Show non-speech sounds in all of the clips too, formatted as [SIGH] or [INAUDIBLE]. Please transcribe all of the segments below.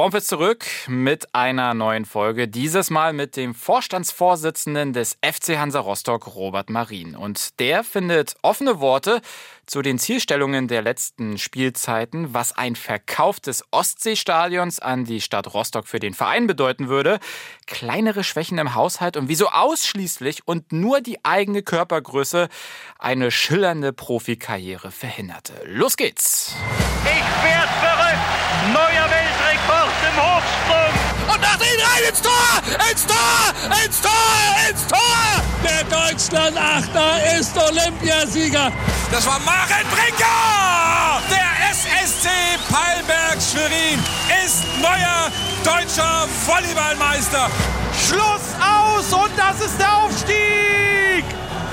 Spomp ist zurück mit einer neuen Folge. Dieses Mal mit dem Vorstandsvorsitzenden des FC Hansa Rostock, Robert Marin. Und der findet offene Worte zu den Zielstellungen der letzten Spielzeiten, was ein Verkauf des Ostseestadions an die Stadt Rostock für den Verein bedeuten würde, kleinere Schwächen im Haushalt und wieso ausschließlich und nur die eigene Körpergröße eine schillernde Profikarriere verhinderte. Los geht's! Ich werd verrückt! Neuer Weltrekord im Hochsprung! Und nach ihn rein ins Tor! Ins Tor! Ins Tor! Ins Tor! Der Deutschland-Achter ist Olympiasieger! Das war Maren Brinker! Der SSC Palberg Schwerin ist neuer deutscher Volleyballmeister! Schluss aus und das ist der Aufstieg!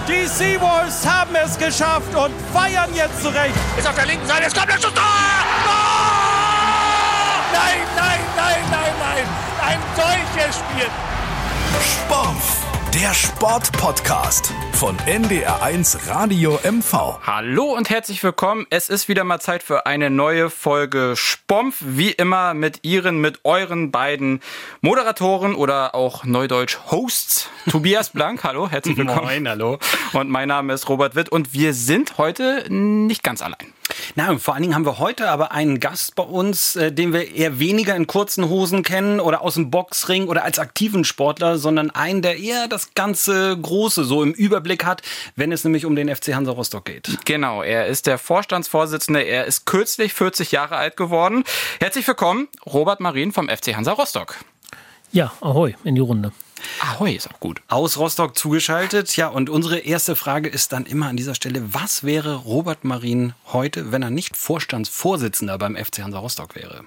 Die Seawolves haben es geschafft und feiern jetzt zurecht. Ist auf der linken Seite, es kommt der Schuss! Tor! Nein, nein! Ein solches Spiel! Sport, der Sportpodcast von NDR1 Radio MV. Hallo und herzlich willkommen. Es ist wieder mal Zeit für eine neue Folge Spompf. Wie immer mit Ihren, mit euren beiden Moderatoren oder auch Neudeutsch Hosts. [LAUGHS] Tobias Blank, hallo, herzlich willkommen. Moin, hallo. Und mein Name ist Robert Witt und wir sind heute nicht ganz allein. Na, und vor allen Dingen haben wir heute aber einen Gast bei uns, äh, den wir eher weniger in kurzen Hosen kennen oder aus dem Boxring oder als aktiven Sportler, sondern einen, der eher das ganze Große so im Überblick hat, wenn es nämlich um den FC Hansa Rostock geht. Genau, er ist der Vorstandsvorsitzende. Er ist kürzlich 40 Jahre alt geworden. Herzlich willkommen, Robert Marin vom FC Hansa Rostock. Ja, ahoi in die Runde. Ahoi ist auch gut. Aus Rostock zugeschaltet. Ja, und unsere erste Frage ist dann immer an dieser Stelle, was wäre Robert Marin heute, wenn er nicht Vorstandsvorsitzender beim FC Hansa Rostock wäre?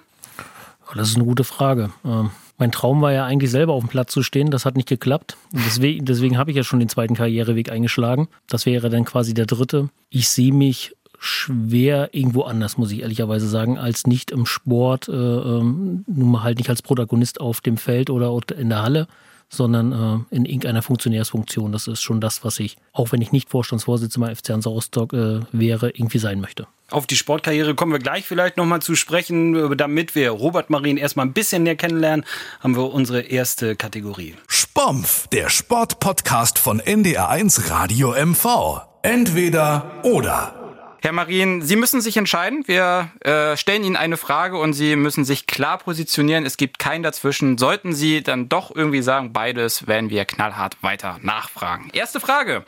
Das ist eine gute Frage. Ähm, mein Traum war ja eigentlich selber auf dem Platz zu stehen. Das hat nicht geklappt. Deswegen, deswegen habe ich ja schon den zweiten Karriereweg eingeschlagen. Das wäre dann quasi der dritte. Ich sehe mich schwer irgendwo anders, muss ich ehrlicherweise sagen, als nicht im Sport, äh, ähm, nun mal halt nicht als Protagonist auf dem Feld oder in der Halle, sondern äh, in irgendeiner Funktionärsfunktion. Das ist schon das, was ich, auch wenn ich nicht Vorstandsvorsitzender beim FC Hansa Rostock äh, wäre, irgendwie sein möchte. Auf die Sportkarriere kommen wir gleich vielleicht nochmal zu sprechen. Damit wir Robert Marin erstmal ein bisschen näher kennenlernen, haben wir unsere erste Kategorie. Spompf, der Sportpodcast von NDR1 Radio MV. Entweder oder. Herr Marien, Sie müssen sich entscheiden. Wir äh, stellen Ihnen eine Frage und Sie müssen sich klar positionieren. Es gibt kein dazwischen. Sollten Sie dann doch irgendwie sagen, beides, werden wir knallhart weiter nachfragen. Erste Frage.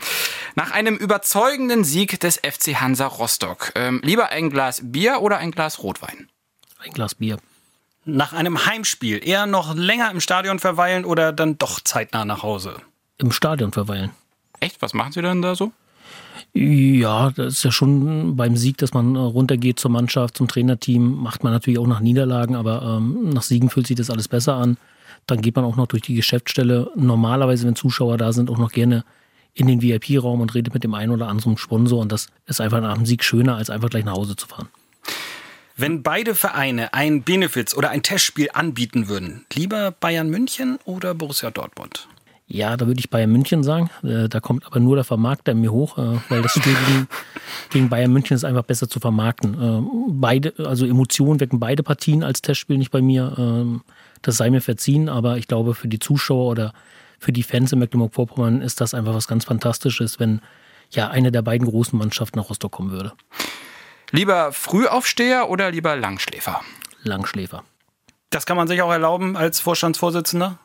Nach einem überzeugenden Sieg des FC Hansa Rostock, ähm, lieber ein Glas Bier oder ein Glas Rotwein? Ein Glas Bier. Nach einem Heimspiel eher noch länger im Stadion verweilen oder dann doch zeitnah nach Hause? Im Stadion verweilen. Echt? Was machen Sie denn da so? Ja, das ist ja schon beim Sieg, dass man runtergeht zur Mannschaft, zum Trainerteam, macht man natürlich auch nach Niederlagen, aber ähm, nach Siegen fühlt sich das alles besser an. Dann geht man auch noch durch die Geschäftsstelle. Normalerweise, wenn Zuschauer da sind, auch noch gerne in den VIP-Raum und redet mit dem einen oder anderen Sponsor. Und das ist einfach nach dem Sieg schöner, als einfach gleich nach Hause zu fahren. Wenn beide Vereine ein Benefits oder ein Testspiel anbieten würden, lieber Bayern München oder Borussia Dortmund? Ja, da würde ich Bayern München sagen. Äh, da kommt aber nur der Vermarkter in mir hoch, äh, weil das Spiel gegen, [LAUGHS] gegen Bayern München ist einfach besser zu vermarkten. Äh, beide, also Emotionen wecken beide Partien als Testspiel nicht bei mir. Ähm, das sei mir verziehen, aber ich glaube, für die Zuschauer oder für die Fans in Mecklenburg-Vorpommern ist das einfach was ganz Fantastisches, wenn ja eine der beiden großen Mannschaften nach Rostock kommen würde. Lieber Frühaufsteher oder lieber Langschläfer? Langschläfer. Das kann man sich auch erlauben als Vorstandsvorsitzender?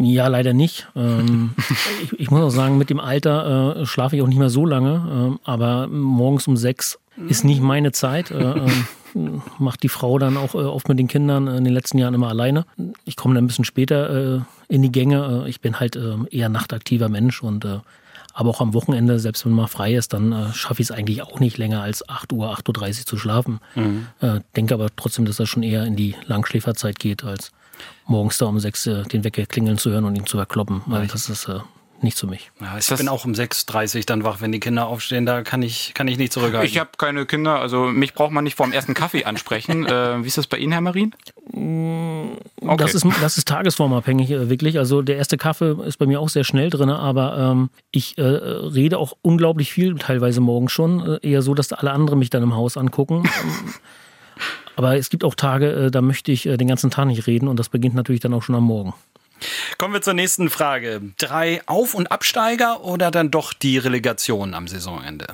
Ja, leider nicht. Ähm, [LAUGHS] ich, ich, muss auch sagen, mit dem Alter äh, schlafe ich auch nicht mehr so lange. Äh, aber morgens um sechs ist nicht meine Zeit. Äh, ähm, macht die Frau dann auch äh, oft mit den Kindern in den letzten Jahren immer alleine. Ich komme dann ein bisschen später äh, in die Gänge. Äh, ich bin halt eher nachtaktiver Mensch und aber auch am Wochenende, selbst wenn man frei ist, dann schaffe ich es eigentlich auch nicht länger als 8 Uhr, 8.30 Uhr zu schlafen. Mhm. denke aber trotzdem, dass das schon eher in die Langschläferzeit geht als morgens da um sechs äh, den Wecker klingeln zu hören und ihn zu verkloppen. Weil das ist äh, nicht für mich. Ja, ich bin auch um 6.30 Uhr dann wach, wenn die Kinder aufstehen. Da kann ich, kann ich nicht zurückhalten. Ich habe keine Kinder, also mich braucht man nicht vor dem ersten Kaffee ansprechen. [LAUGHS] äh, wie ist das bei Ihnen, Herr Marin? Okay. Das, ist, das ist tagesformabhängig, äh, wirklich. Also der erste Kaffee ist bei mir auch sehr schnell drin, aber ähm, ich äh, rede auch unglaublich viel, teilweise morgens schon. Äh, eher so, dass alle anderen mich dann im Haus angucken. [LAUGHS] Aber es gibt auch Tage, äh, da möchte ich äh, den ganzen Tag nicht reden und das beginnt natürlich dann auch schon am Morgen. Kommen wir zur nächsten Frage. Drei Auf- und Absteiger oder dann doch die Relegation am Saisonende?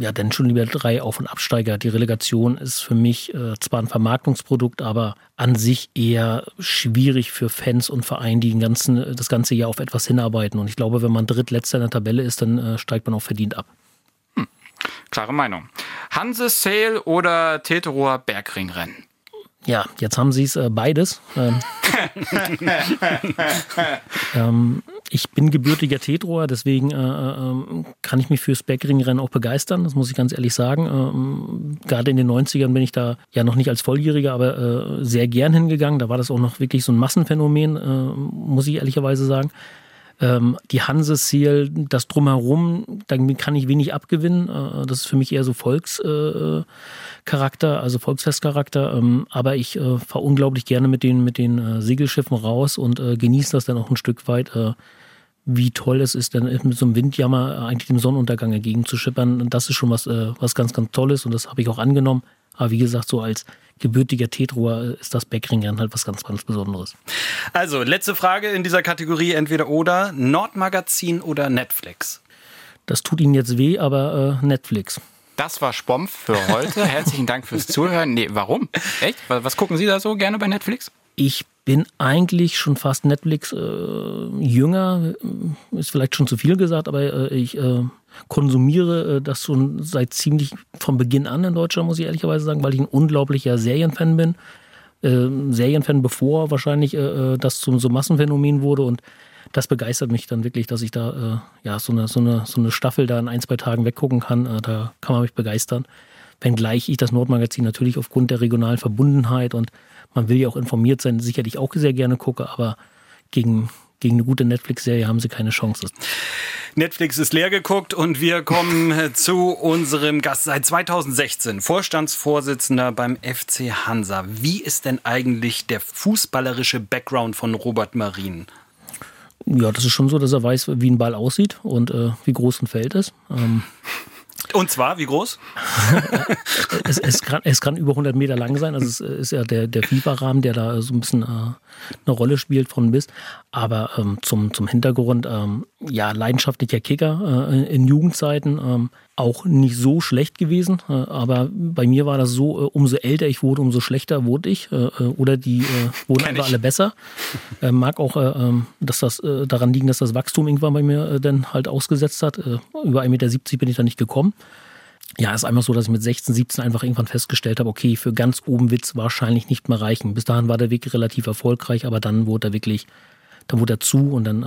Ja, dann schon lieber drei Auf- und Absteiger. Die Relegation ist für mich äh, zwar ein Vermarktungsprodukt, aber an sich eher schwierig für Fans und Vereine, die den ganzen, das ganze Jahr auf etwas hinarbeiten. Und ich glaube, wenn man Drittletzter in der Tabelle ist, dann äh, steigt man auch verdient ab. Klare Meinung. Hanse Sale oder Teterower Bergringrennen? Ja, jetzt haben sie es äh, beides. Ähm, [LAUGHS] ähm, ich bin gebürtiger Tetroer, deswegen äh, äh, kann ich mich fürs Backringrennen auch begeistern, das muss ich ganz ehrlich sagen. Ähm, gerade in den 90ern bin ich da ja noch nicht als Volljähriger, aber äh, sehr gern hingegangen. Da war das auch noch wirklich so ein Massenphänomen, äh, muss ich ehrlicherweise sagen. Ähm, die Hanse-Seal, das Drumherum, da kann ich wenig abgewinnen. Äh, das ist für mich eher so Volkscharakter, äh, also Volksfestcharakter. Ähm, aber ich äh, fahre unglaublich gerne mit den, mit den äh, Segelschiffen raus und äh, genieße das dann auch ein Stück weit äh, wie toll es ist, dann mit so einem Windjammer eigentlich dem Sonnenuntergang entgegenzuschippern. Das ist schon was, äh, was ganz, ganz Tolles und das habe ich auch angenommen. Aber wie gesagt, so als gebürtiger Tetroer ist das Backringern halt was ganz, ganz Besonderes. Also, letzte Frage in dieser Kategorie entweder oder. Nordmagazin oder Netflix? Das tut Ihnen jetzt weh, aber äh, Netflix. Das war Spompf für heute. [LAUGHS] Herzlichen Dank fürs Zuhören. Nee, warum? Echt? Was gucken Sie da so gerne bei Netflix? Ich bin eigentlich schon fast Netflix äh, jünger, ist vielleicht schon zu viel gesagt, aber äh, ich äh, konsumiere äh, das schon seit ziemlich von Beginn an in Deutschland, muss ich ehrlicherweise sagen, weil ich ein unglaublicher Serienfan bin. Äh, Serienfan, bevor wahrscheinlich äh, das zum so Massenphänomen wurde und das begeistert mich dann wirklich, dass ich da ja so eine, so, eine, so eine Staffel da in ein, zwei Tagen weggucken kann. Da kann man mich begeistern. Wenngleich ich das Nordmagazin natürlich aufgrund der regionalen Verbundenheit und man will ja auch informiert sein, sicherlich auch sehr gerne gucke, aber gegen, gegen eine gute Netflix-Serie haben sie keine Chance. Netflix ist leer geguckt und wir kommen [LAUGHS] zu unserem Gast seit 2016, Vorstandsvorsitzender beim FC Hansa. Wie ist denn eigentlich der fußballerische Background von Robert Marin? Ja, das ist schon so, dass er weiß, wie ein Ball aussieht und äh, wie groß ein Feld ist. Ähm, und zwar, wie groß? [LAUGHS] es, es, kann, es kann über 100 Meter lang sein. Also es ist ja der, der FIFA-Rahmen, der da so ein bisschen äh, eine Rolle spielt von bis. Aber ähm, zum, zum Hintergrund, ähm, ja, leidenschaftlicher Kicker äh, in Jugendzeiten. Ähm, auch nicht so schlecht gewesen, äh, aber bei mir war das so, äh, umso älter ich wurde, umso schlechter wurde ich äh, oder die [LAUGHS] wurden einfach alle besser. Mag auch, ähm, dass das daran liegen, dass das Wachstum irgendwann bei mir dann halt ausgesetzt hat. Über 1,70 Meter bin ich da nicht gekommen. Ja, ist einfach so, dass ich mit 16, 17 einfach irgendwann festgestellt habe, okay, für ganz oben es wahrscheinlich nicht mehr reichen. Bis dahin war der Weg relativ erfolgreich, aber dann wurde er wirklich, dann wurde er zu und dann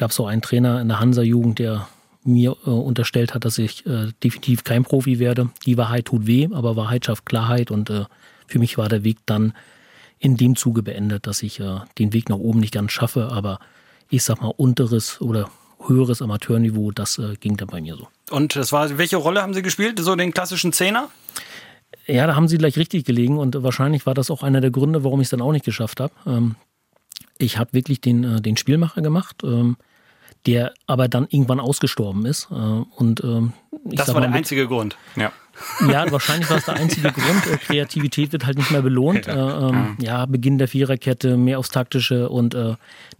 gab es auch einen Trainer in der Hansa-Jugend, der mir äh, unterstellt hat, dass ich äh, definitiv kein Profi werde. Die Wahrheit tut weh, aber Wahrheit schafft Klarheit und äh, für mich war der Weg dann in dem Zuge beendet, dass ich äh, den Weg nach oben nicht ganz schaffe, aber ich sag mal unteres oder höheres Amateurniveau, das äh, ging dann bei mir so. Und das war, welche Rolle haben Sie gespielt? So den klassischen Zehner? Ja, da haben Sie gleich richtig gelegen und wahrscheinlich war das auch einer der Gründe, warum ich es dann auch nicht geschafft habe. Ähm, ich habe wirklich den, äh, den Spielmacher gemacht. Ähm, der aber dann irgendwann ausgestorben ist. Äh, und ähm, das war der einzige Grund. Ja. Ja, wahrscheinlich war es der einzige [LAUGHS] Grund. Äh, Kreativität wird halt nicht mehr belohnt. Ja, äh, ähm, ja Beginn der Viererkette, mehr aufs Taktische und äh,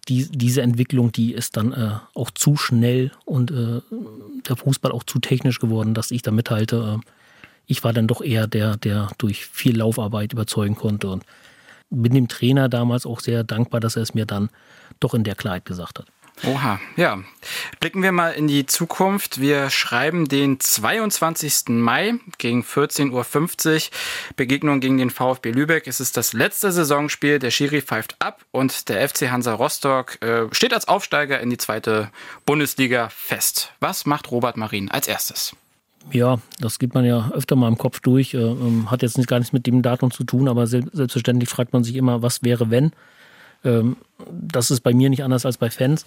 die, diese Entwicklung, die ist dann äh, auch zu schnell und äh, der Fußball auch zu technisch geworden, dass ich da mithalte. ich war dann doch eher der, der durch viel Laufarbeit überzeugen konnte und bin dem Trainer damals auch sehr dankbar, dass er es mir dann doch in der Klarheit gesagt hat. Oha, ja. Blicken wir mal in die Zukunft. Wir schreiben den 22. Mai gegen 14.50 Uhr. Begegnung gegen den VfB Lübeck. Es ist das letzte Saisonspiel. Der Schiri pfeift ab und der FC Hansa Rostock äh, steht als Aufsteiger in die zweite Bundesliga fest. Was macht Robert Marin als erstes? Ja, das geht man ja öfter mal im Kopf durch. Äh, ähm, hat jetzt nicht, gar nichts mit dem Datum zu tun, aber selbstverständlich fragt man sich immer, was wäre, wenn. Ähm, das ist bei mir nicht anders als bei Fans.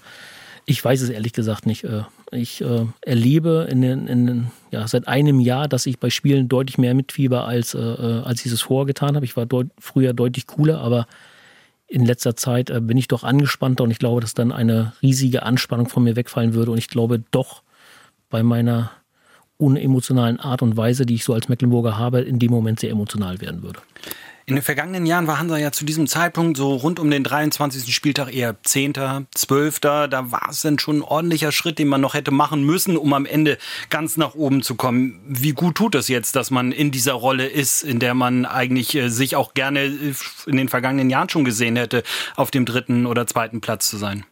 Ich weiß es ehrlich gesagt nicht. Äh, ich äh, erlebe in den, in den, ja, seit einem Jahr, dass ich bei Spielen deutlich mehr mitfieber, als, äh, als ich es vorgetan habe. Ich war deut früher deutlich cooler, aber in letzter Zeit bin ich doch angespannter und ich glaube, dass dann eine riesige Anspannung von mir wegfallen würde. Und ich glaube doch bei meiner unemotionalen Art und Weise, die ich so als Mecklenburger habe, in dem Moment sehr emotional werden würde. In den vergangenen Jahren war Hansa ja zu diesem Zeitpunkt so rund um den 23. Spieltag eher 10., 12. Da war es dann schon ein ordentlicher Schritt, den man noch hätte machen müssen, um am Ende ganz nach oben zu kommen. Wie gut tut es jetzt, dass man in dieser Rolle ist, in der man eigentlich äh, sich auch gerne äh, in den vergangenen Jahren schon gesehen hätte, auf dem dritten oder zweiten Platz zu sein?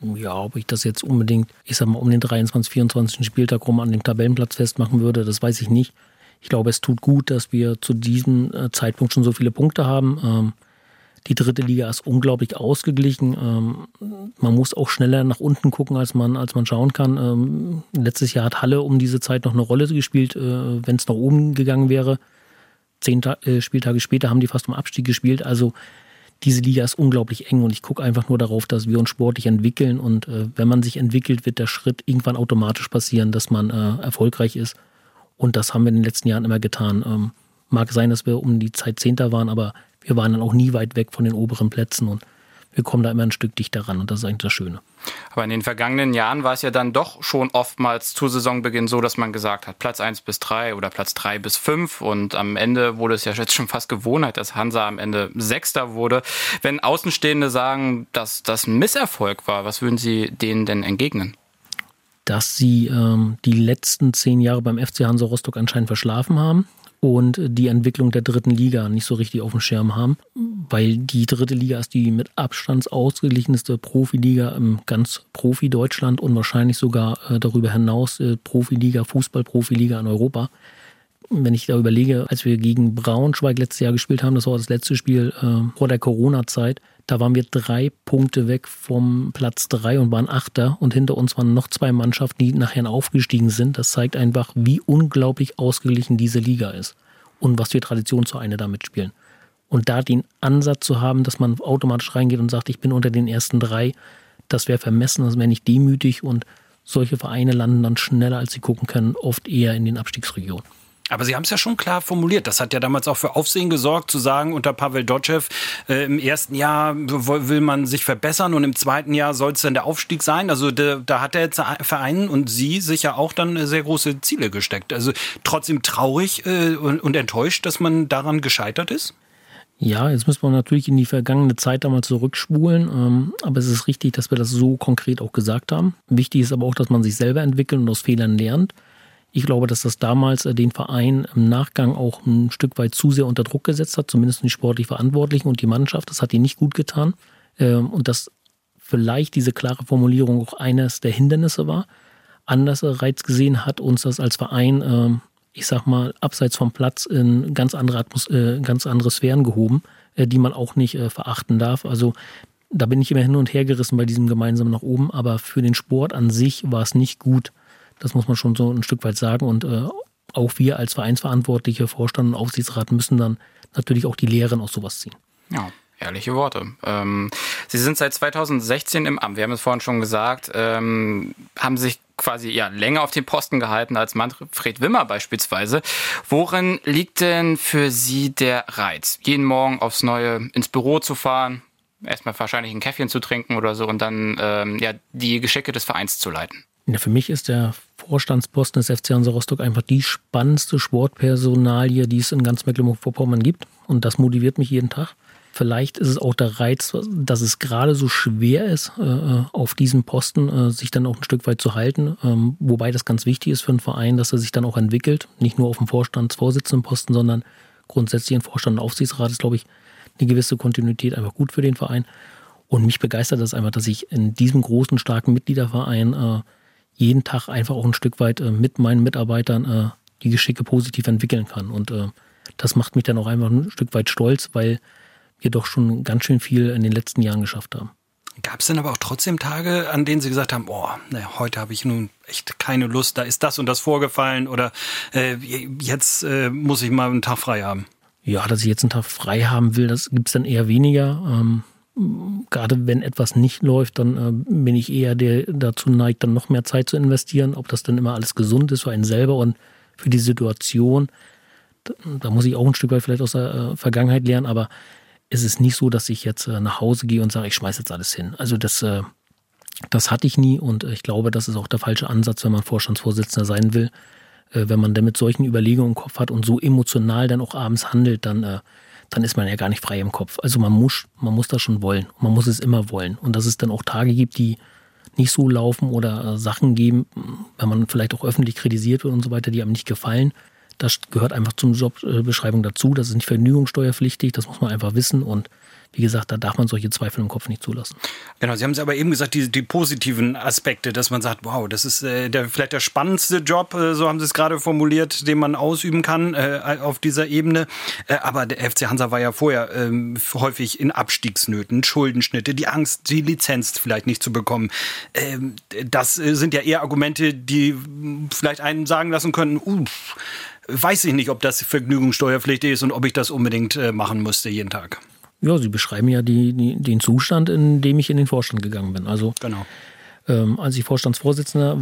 Ja, ob ich das jetzt unbedingt, ich sag mal, um den 23, 24. Spieltag rum an dem Tabellenplatz festmachen würde, das weiß ich nicht. Ich glaube, es tut gut, dass wir zu diesem äh, Zeitpunkt schon so viele Punkte haben. Ähm, die dritte Liga ist unglaublich ausgeglichen. Ähm, man muss auch schneller nach unten gucken, als man, als man schauen kann. Ähm, letztes Jahr hat Halle um diese Zeit noch eine Rolle gespielt, äh, wenn es nach oben gegangen wäre. Zehn äh, Spieltage später haben die fast um Abstieg gespielt. Also diese Liga ist unglaublich eng und ich gucke einfach nur darauf, dass wir uns sportlich entwickeln. Und wenn man sich entwickelt, wird der Schritt irgendwann automatisch passieren, dass man erfolgreich ist. Und das haben wir in den letzten Jahren immer getan. Ähm, mag sein, dass wir um die Zeit Zehnter waren, aber wir waren dann auch nie weit weg von den oberen Plätzen und wir kommen da immer ein Stück dichter ran und das ist eigentlich das Schöne. Aber in den vergangenen Jahren war es ja dann doch schon oftmals zu Saisonbeginn so, dass man gesagt hat, Platz 1 bis 3 oder Platz 3 bis 5 und am Ende wurde es ja jetzt schon fast Gewohnheit, dass Hansa am Ende Sechster wurde. Wenn Außenstehende sagen, dass das ein Misserfolg war, was würden Sie denen denn entgegnen? Dass sie ähm, die letzten zehn Jahre beim FC Hansa Rostock anscheinend verschlafen haben und die Entwicklung der dritten Liga nicht so richtig auf dem Schirm haben, weil die dritte Liga ist die mit Abstand ausgeglichenste Profiliga im ganz Profi-Deutschland und wahrscheinlich sogar äh, darüber hinaus äh, Profiliga, Fußball-Profiliga in Europa. Wenn ich da überlege, als wir gegen Braunschweig letztes Jahr gespielt haben, das war das letzte Spiel äh, vor der Corona-Zeit, da waren wir drei Punkte weg vom Platz drei und waren Achter und hinter uns waren noch zwei Mannschaften, die nachher aufgestiegen sind. Das zeigt einfach, wie unglaublich ausgeglichen diese Liga ist und was für Tradition zu eine damit spielen. Und da den Ansatz zu haben, dass man automatisch reingeht und sagt, ich bin unter den ersten drei, das wäre vermessen, das wäre nicht demütig und solche Vereine landen dann schneller, als sie gucken können, oft eher in den Abstiegsregionen. Aber Sie haben es ja schon klar formuliert. Das hat ja damals auch für Aufsehen gesorgt, zu sagen, unter Pavel Dotschew, äh, im ersten Jahr will man sich verbessern und im zweiten Jahr soll es dann der Aufstieg sein. Also de, da hat der Verein und Sie sich ja auch dann sehr große Ziele gesteckt. Also trotzdem traurig äh, und, und enttäuscht, dass man daran gescheitert ist? Ja, jetzt müssen wir natürlich in die vergangene Zeit einmal zurückspulen. Ähm, aber es ist richtig, dass wir das so konkret auch gesagt haben. Wichtig ist aber auch, dass man sich selber entwickelt und aus Fehlern lernt. Ich glaube, dass das damals äh, den Verein im Nachgang auch ein Stück weit zu sehr unter Druck gesetzt hat, zumindest die sportlich Verantwortlichen und die Mannschaft. Das hat ihnen nicht gut getan. Ähm, und dass vielleicht diese klare Formulierung auch eines der Hindernisse war. Andererseits gesehen hat uns das als Verein, ähm, ich sag mal, abseits vom Platz in ganz andere, Atmos äh, ganz andere Sphären gehoben, äh, die man auch nicht verachten darf. Also da bin ich immer hin und her gerissen bei diesem gemeinsamen nach oben, aber für den Sport an sich war es nicht gut, das muss man schon so ein Stück weit sagen. Und äh, auch wir als Vereinsverantwortliche, Vorstand und Aufsichtsrat müssen dann natürlich auch die Lehren aus sowas ziehen. Ja. Ehrliche Worte. Ähm, Sie sind seit 2016 im Amt. Wir haben es vorhin schon gesagt, ähm, haben sich quasi ja länger auf den Posten gehalten als Manfred Wimmer beispielsweise. Worin liegt denn für Sie der Reiz, jeden Morgen aufs Neue ins Büro zu fahren, erstmal wahrscheinlich ein Käffchen zu trinken oder so und dann ähm, ja die Geschicke des Vereins zu leiten? Ja, für mich ist der Vorstandsposten des FC Hansa Rostock einfach die spannendste Sportpersonalie, die es in ganz Mecklenburg-Vorpommern gibt. Und das motiviert mich jeden Tag. Vielleicht ist es auch der Reiz, dass es gerade so schwer ist, äh, auf diesem Posten äh, sich dann auch ein Stück weit zu halten. Ähm, wobei das ganz wichtig ist für einen Verein, dass er sich dann auch entwickelt. Nicht nur auf dem Vorstandsvorsitzendenposten, sondern grundsätzlich in Vorstand und Aufsichtsrat ist, glaube ich, eine gewisse Kontinuität einfach gut für den Verein. Und mich begeistert das einfach, dass ich in diesem großen, starken Mitgliederverein äh, jeden Tag einfach auch ein Stück weit äh, mit meinen Mitarbeitern äh, die Geschicke positiv entwickeln kann. Und äh, das macht mich dann auch einfach ein Stück weit stolz, weil wir doch schon ganz schön viel in den letzten Jahren geschafft haben. Gab es denn aber auch trotzdem Tage, an denen Sie gesagt haben, oh, naja, heute habe ich nun echt keine Lust, da ist das und das vorgefallen oder äh, jetzt äh, muss ich mal einen Tag frei haben? Ja, dass ich jetzt einen Tag frei haben will, das gibt es dann eher weniger. Ähm, gerade wenn etwas nicht läuft, dann äh, bin ich eher der dazu neigt, dann noch mehr Zeit zu investieren. Ob das dann immer alles gesund ist für einen selber und für die Situation, da, da muss ich auch ein Stück weit vielleicht aus der äh, Vergangenheit lernen, aber es ist nicht so, dass ich jetzt äh, nach Hause gehe und sage, ich schmeiße jetzt alles hin. Also das, äh, das hatte ich nie und ich glaube, das ist auch der falsche Ansatz, wenn man Vorstandsvorsitzender sein will. Äh, wenn man dann mit solchen Überlegungen im Kopf hat und so emotional dann auch abends handelt, dann äh, dann ist man ja gar nicht frei im Kopf. Also man muss, man muss das schon wollen. Man muss es immer wollen. Und dass es dann auch Tage gibt, die nicht so laufen oder äh, Sachen geben, wenn man vielleicht auch öffentlich kritisiert wird und so weiter, die einem nicht gefallen. Das gehört einfach zum Jobbeschreibung dazu. Das ist nicht vergnügungssteuerpflichtig, das muss man einfach wissen und wie gesagt, da darf man solche Zweifel im Kopf nicht zulassen. Genau, Sie haben es aber eben gesagt, die, die positiven Aspekte, dass man sagt, wow, das ist äh, der, vielleicht der spannendste Job, äh, so haben Sie es gerade formuliert, den man ausüben kann äh, auf dieser Ebene. Äh, aber der FC Hansa war ja vorher ähm, häufig in Abstiegsnöten, Schuldenschnitte, die Angst, die Lizenz vielleicht nicht zu bekommen. Ähm, das äh, sind ja eher Argumente, die vielleicht einen sagen lassen können, uff, weiß ich nicht, ob das vergnügungssteuerpflichtig ist und ob ich das unbedingt äh, machen müsste jeden Tag. Ja, Sie beschreiben ja die, die, den Zustand, in dem ich in den Vorstand gegangen bin. Also genau. Ähm, als ich Vorstandsvorsitzender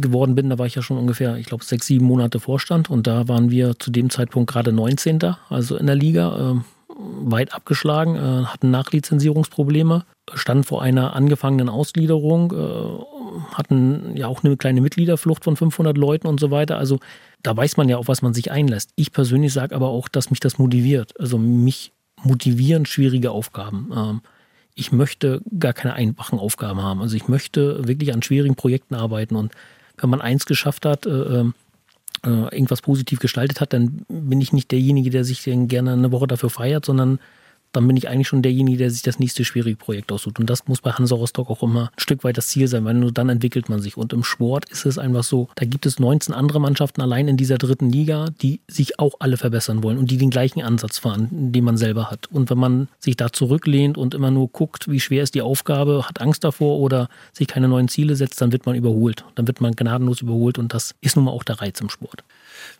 geworden bin, da war ich ja schon ungefähr, ich glaube, sechs, sieben Monate Vorstand und da waren wir zu dem Zeitpunkt gerade 19. also in der Liga, äh, weit abgeschlagen, äh, hatten Nachlizenzierungsprobleme, standen vor einer angefangenen Ausgliederung, äh, hatten ja auch eine kleine Mitgliederflucht von 500 Leuten und so weiter. Also da weiß man ja, auf was man sich einlässt. Ich persönlich sage aber auch, dass mich das motiviert. Also mich motivieren schwierige Aufgaben. Ähm, ich möchte gar keine einfachen Aufgaben haben. Also ich möchte wirklich an schwierigen Projekten arbeiten. Und wenn man eins geschafft hat, äh, ähm, äh, irgendwas positiv gestaltet hat, dann bin ich nicht derjenige, der sich gerne eine Woche dafür feiert, sondern dann bin ich eigentlich schon derjenige, der sich das nächste schwierige Projekt aussucht. Und das muss bei Hansa Rostock auch immer ein Stück weit das Ziel sein, weil nur dann entwickelt man sich. Und im Sport ist es einfach so, da gibt es 19 andere Mannschaften allein in dieser dritten Liga, die sich auch alle verbessern wollen und die den gleichen Ansatz fahren, den man selber hat. Und wenn man sich da zurücklehnt und immer nur guckt, wie schwer ist die Aufgabe, hat Angst davor oder sich keine neuen Ziele setzt, dann wird man überholt. Dann wird man gnadenlos überholt und das ist nun mal auch der Reiz im Sport.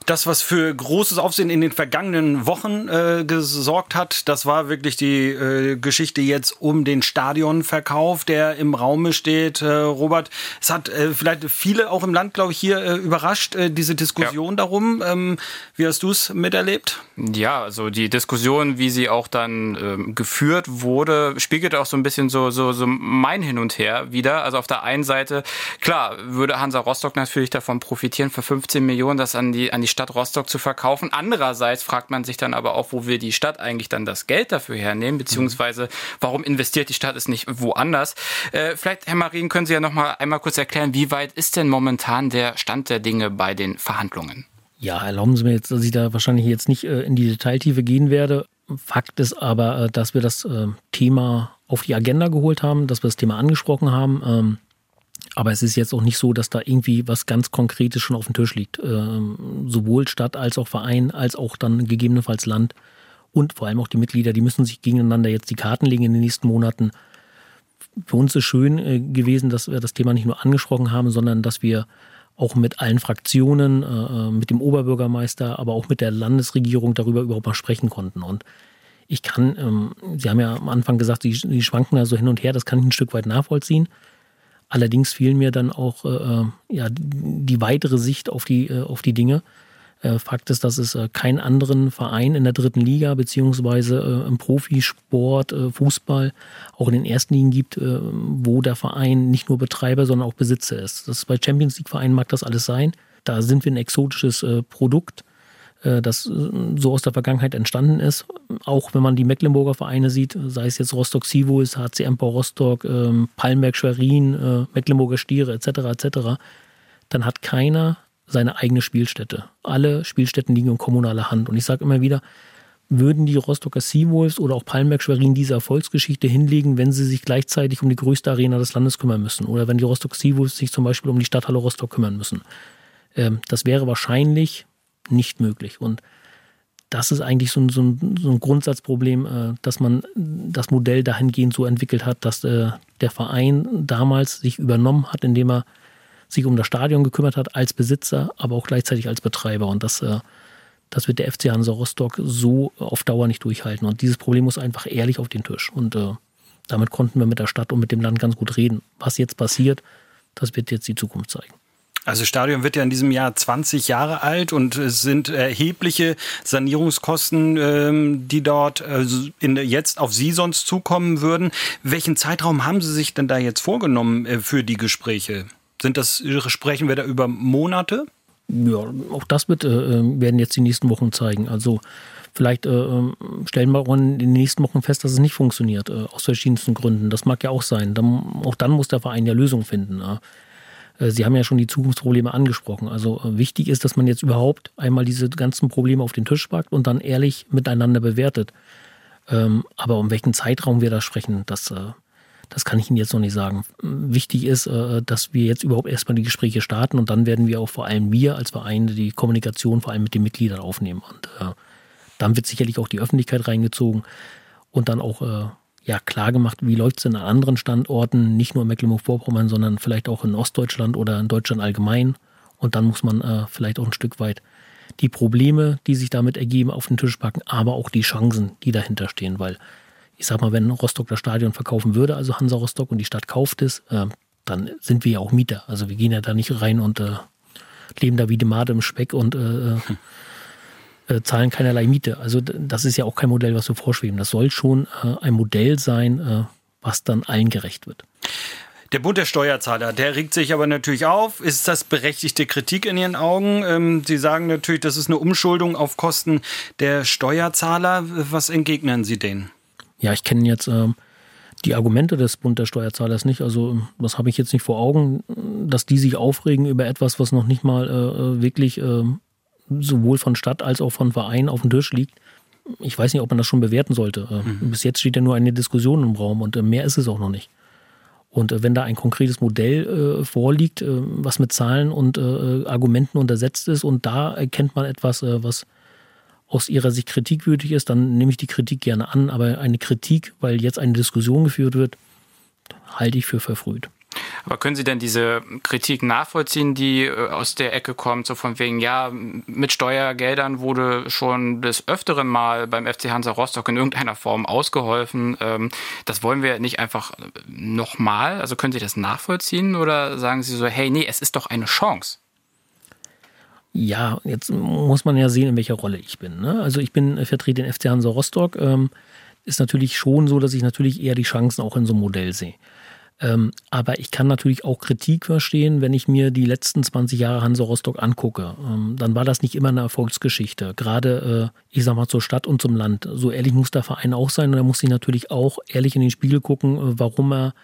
Das, was für großes Aufsehen in den vergangenen Wochen äh, gesorgt hat, das war wirklich die äh, Geschichte jetzt um den Stadionverkauf, der im Raume steht. Äh, Robert, es hat äh, vielleicht viele auch im Land, glaube ich, hier äh, überrascht, äh, diese Diskussion ja. darum. Ähm, wie hast du es miterlebt? Ja, also die Diskussion, wie sie auch dann ähm, geführt wurde, spiegelt auch so ein bisschen so, so, so mein Hin und Her wieder. Also auf der einen Seite, klar, würde Hansa Rostock natürlich davon profitieren, für 15 Millionen das an die, an die Stadt Rostock zu verkaufen. Andererseits fragt man sich dann aber auch, wo will die Stadt eigentlich dann das Geld dafür hernehmen, beziehungsweise warum investiert die Stadt es nicht woanders? Äh, vielleicht, Herr Marien, können Sie ja noch mal einmal kurz erklären, wie weit ist denn momentan der Stand der Dinge bei den Verhandlungen? Ja, erlauben Sie mir jetzt, dass ich da wahrscheinlich jetzt nicht äh, in die Detailtiefe gehen werde. Fakt ist aber, äh, dass wir das äh, Thema auf die Agenda geholt haben, dass wir das Thema angesprochen haben. Ähm, aber es ist jetzt auch nicht so, dass da irgendwie was ganz Konkretes schon auf dem Tisch liegt. Ähm, sowohl Stadt als auch Verein, als auch dann gegebenenfalls Land und vor allem auch die Mitglieder, die müssen sich gegeneinander jetzt die Karten legen in den nächsten Monaten. Für uns ist schön äh, gewesen, dass wir das Thema nicht nur angesprochen haben, sondern dass wir auch mit allen Fraktionen, äh, äh, mit dem Oberbürgermeister, aber auch mit der Landesregierung darüber überhaupt mal sprechen konnten. Und ich kann, ähm, Sie haben ja am Anfang gesagt, Sie, schwanken da so hin und her, das kann ich ein Stück weit nachvollziehen. Allerdings fiel mir dann auch ja, die weitere Sicht auf die, auf die Dinge. Äh, Fakt ist, dass es äh, keinen anderen Verein in der dritten Liga beziehungsweise äh, im Profisport, Fußball, auch in den ersten Ligen gibt, wo der Verein nicht nur Betreiber, sondern auch Besitzer ist. Das bei Champions League Vereinen mag das alles sein. Da sind wir ein exotisches Produkt das so aus der Vergangenheit entstanden ist. Auch wenn man die Mecklenburger Vereine sieht, sei es jetzt Rostock Sivus, HC Empor Rostock, ähm, Palmberg Schwerin, Mecklenburger Stiere etc. etc., dann hat keiner seine eigene Spielstätte. Alle Spielstätten liegen in kommunaler Hand. Und ich sage immer wieder, würden die Rostocker Seawolves oder auch Palmberg Schwerin diese Erfolgsgeschichte hinlegen, wenn sie sich gleichzeitig um die größte Arena des Landes kümmern müssen oder wenn die Rostock Seawolves sich zum Beispiel um die Stadthalle Rostock kümmern müssen. Ähm, das wäre wahrscheinlich nicht möglich. Und das ist eigentlich so ein, so ein, so ein Grundsatzproblem, äh, dass man das Modell dahingehend so entwickelt hat, dass äh, der Verein damals sich übernommen hat, indem er sich um das Stadion gekümmert hat als Besitzer, aber auch gleichzeitig als Betreiber. Und das, äh, das wird der FC Hansa Rostock so auf Dauer nicht durchhalten. Und dieses Problem muss einfach ehrlich auf den Tisch. Und damit konnten wir mit der Stadt und mit dem Land ganz gut reden. Was jetzt passiert, das wird jetzt die Zukunft zeigen. Also Stadion wird ja in diesem Jahr 20 Jahre alt und es sind erhebliche Sanierungskosten, ähm, die dort äh, jetzt auf Sie sonst zukommen würden. Welchen Zeitraum haben Sie sich denn da jetzt vorgenommen äh, für die Gespräche? Sind das, sprechen wir da über Monate? Ja, auch das wird, äh, werden jetzt die nächsten Wochen zeigen. Also Vielleicht äh, ähm, stellen wir auch in den nächsten Wochen fest, dass es nicht funktioniert, äh, aus verschiedensten Gründen. Das mag ja auch sein. Dann, auch dann muss der Verein ja Lösungen finden. Äh. Sie haben ja schon die Zukunftsprobleme angesprochen. Also äh, wichtig ist, dass man jetzt überhaupt einmal diese ganzen Probleme auf den Tisch packt und dann ehrlich miteinander bewertet. Ähm, aber um welchen Zeitraum wir da sprechen, das, äh, das kann ich Ihnen jetzt noch nicht sagen. Wichtig ist, äh, dass wir jetzt überhaupt erstmal die Gespräche starten und dann werden wir auch vor allem wir als Verein die Kommunikation vor allem mit den Mitgliedern aufnehmen. Und äh, dann wird sicherlich auch die Öffentlichkeit reingezogen und dann auch äh, ja, klar gemacht, wie läuft es denn an anderen Standorten, nicht nur in Mecklenburg-Vorpommern, sondern vielleicht auch in Ostdeutschland oder in Deutschland allgemein. Und dann muss man äh, vielleicht auch ein Stück weit die Probleme, die sich damit ergeben, auf den Tisch packen, aber auch die Chancen, die dahinter stehen. Weil ich sag mal, wenn Rostock das Stadion verkaufen würde, also Hansa Rostock und die Stadt kauft es, äh, dann sind wir ja auch Mieter. Also wir gehen ja da nicht rein und äh, leben da wie die Made im Speck und äh, hm äh, zahlen keinerlei Miete. Also das ist ja auch kein Modell, was wir vorschweben. Das soll schon äh, ein Modell sein, äh, was dann allen gerecht wird. Der Bund der Steuerzahler, der regt sich aber natürlich auf. Ist das berechtigte Kritik in Ihren Augen? Ähm, Sie sagen natürlich, das ist eine Umschuldung auf Kosten der Steuerzahler. Was entgegnen Sie denen? Ja, ich kenne jetzt ähm, die Argumente des Bund der Steuerzahlers nicht. Also das habe ich jetzt nicht vor Augen, dass die sich aufregen über etwas, was noch nicht mal äh, wirklich äh, sowohl von Stadt als auch von Verein auf dem Tisch liegt. Ich weiß nicht, ob man das schon bewerten sollte. Äh, mhm. Bis jetzt steht ja nur eine Diskussion im Raum und äh, mehr ist es auch noch nicht. Und äh, wenn da ein konkretes Modell äh, vorliegt, äh, was mit Zahlen und äh, Argumenten untersetzt ist und da erkennt man etwas, was aus ihrer Sicht kritikwürdig ist, dann nehme ich die Kritik gerne an. Aber eine Kritik, weil jetzt eine Diskussion geführt wird, halte ich für verfrüht. Aber können Sie denn diese Kritik nachvollziehen, die äh, aus der Ecke kommt, so von wegen, ja, mit Steuergeldern wurde schon des Öfteren mal beim FC Hansa Rostock in irgendeiner Form ausgeholfen. Ähm, das wollen wir nicht einfach nochmal. Also können Sie das nachvollziehen oder sagen Sie so, hey, nee, es ist doch eine Chance? Ja, jetzt muss man ja sehen, in welcher Rolle ich bin. Ne? Also ich bin äh, vertrete den FC Hansa Rostock. Ähm, ist natürlich schon so, dass ich natürlich eher die Chancen auch in so einem Modell sehe. Ähm, aber ich kann natürlich auch Kritik verstehen, wenn ich mir die letzten 20 Jahre Hansa Rostock angucke. Ähm, dann war das nicht immer eine Erfolgsgeschichte. Gerade, äh, ich sag mal, zur Stadt und zum Land. So ehrlich muss der Verein auch sein und er muss sich natürlich auch ehrlich in den Spiegel gucken, äh, warum er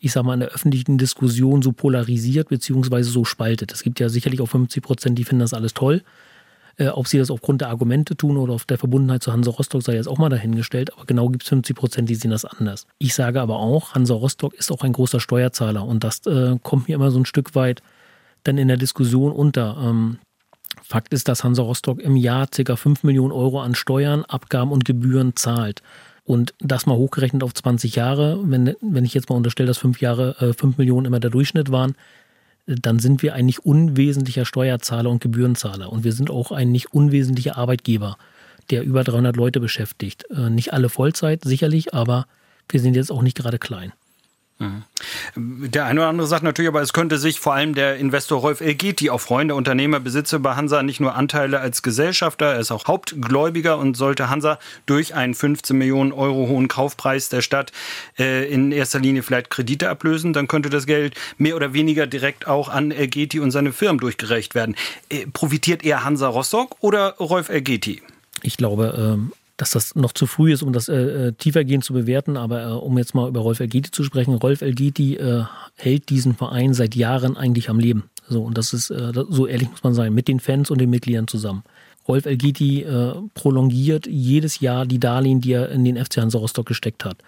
ich sag mal, in der öffentlichen Diskussion so polarisiert beziehungsweise so spaltet. Es gibt ja sicherlich auch 50 Prozent, die finden das alles toll. Äh, ob sie das aufgrund der Argumente tun oder auf der Verbundenheit zu Hansa Rostock sei jetzt auch mal dahingestellt. Aber genau gibt es 50 Prozent, die sehen das anders. Ich sage aber auch, Hansa Rostock ist auch ein großer Steuerzahler und das äh, kommt mir immer so ein Stück weit dann in der Diskussion unter. Ähm, Fakt ist, dass Hansa Rostock im Jahr ca. 5 Millionen Euro an Steuern, Abgaben und Gebühren zahlt. Und das mal hochgerechnet auf 20 Jahre, wenn, wenn ich jetzt mal unterstelle, dass 5 Jahre, äh, 5 Millionen immer der Durchschnitt waren, dann sind wir ein nicht unwesentlicher Steuerzahler und Gebührenzahler. Und wir sind auch ein nicht unwesentlicher Arbeitgeber, der über 300 Leute beschäftigt. Äh, nicht alle Vollzeit, sicherlich, aber wir sind jetzt auch nicht gerade klein. Mhm. Der eine oder andere sagt natürlich, aber es könnte sich vor allem der Investor Rolf Elgeti auch freuen. Der Unternehmer besitze bei Hansa nicht nur Anteile als Gesellschafter, er ist auch Hauptgläubiger und sollte Hansa durch einen 15 Millionen Euro hohen Kaufpreis der Stadt äh, in erster Linie vielleicht Kredite ablösen, dann könnte das Geld mehr oder weniger direkt auch an Elgeti und seine Firmen durchgereicht werden. Äh, profitiert eher Hansa Rostock oder Rolf Elgeti? Ich glaube, ähm, dass das noch zu früh ist, um das äh, äh, tiefergehend zu bewerten. Aber äh, um jetzt mal über Rolf Elgeti zu sprechen, Rolf Elgeti äh, hält diesen Verein seit Jahren eigentlich am Leben. So, und das ist, äh, so ehrlich muss man sein, mit den Fans und den Mitgliedern zusammen. Rolf Elgeti äh, prolongiert jedes Jahr die Darlehen, die er in den FC Hansa Rostock gesteckt hat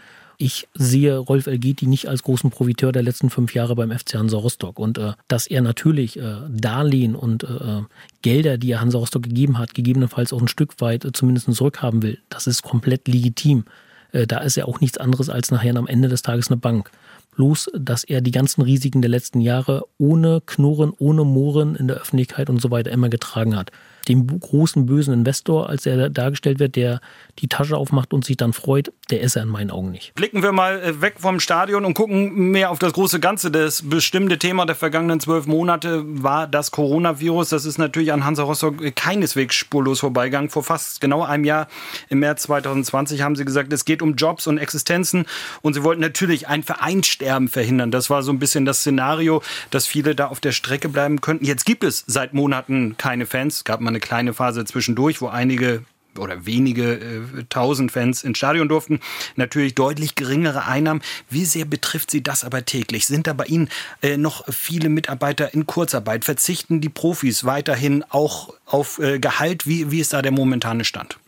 ich sehe Rolf Elgeti nicht als großen Profiteur der letzten fünf Jahre beim FC Hansa Rostock. Und äh, dass er natürlich äh, Darlehen und äh, Gelder, die er Hansa Rostock gegeben hat, gegebenenfalls auch ein Stück weit äh, zumindest zurückhaben will, das ist komplett legitim. Äh, da ist er auch nichts anderes als nachher am Ende des Tages eine Bank. Bloß, dass er die ganzen Risiken der letzten Jahre ohne Knurren, ohne Mohren in der Öffentlichkeit und so weiter immer getragen hat dem großen bösen Investor, als er dargestellt wird, der die Tasche aufmacht und sich dann freut, der ist er in meinen Augen nicht. Blicken wir mal äh, weg vom Stadion und gucken mehr auf das große Ganze. Das bestimmte Thema der vergangenen zwölf Monate war das Coronavirus. Das ist natürlich an Hansa Rostock keineswegs spurlos vorbeigegangen. Vor fast genau einem Jahr, im März 2020, haben sie gesagt, es geht um Jobs und Existenzen und sie wollten natürlich ein Vereinssterben verhindern. Das war so ein bisschen das Szenario, dass viele da auf der Strecke bleiben könnten. Jetzt gibt es seit Monaten keine Fans. Es gab mal eine kleine Phase zwischendurch, wo einige oder wenige äh, tausend Fans ins Stadion durften, natürlich deutlich geringere Einnahmen. Wie sehr betrifft Sie das aber täglich? Sind da bei Ihnen äh, noch viele Mitarbeiter in Kurzarbeit? Verzichten die Profis weiterhin auch auf äh, Gehalt? Wie, wie ist da der momentane Stand?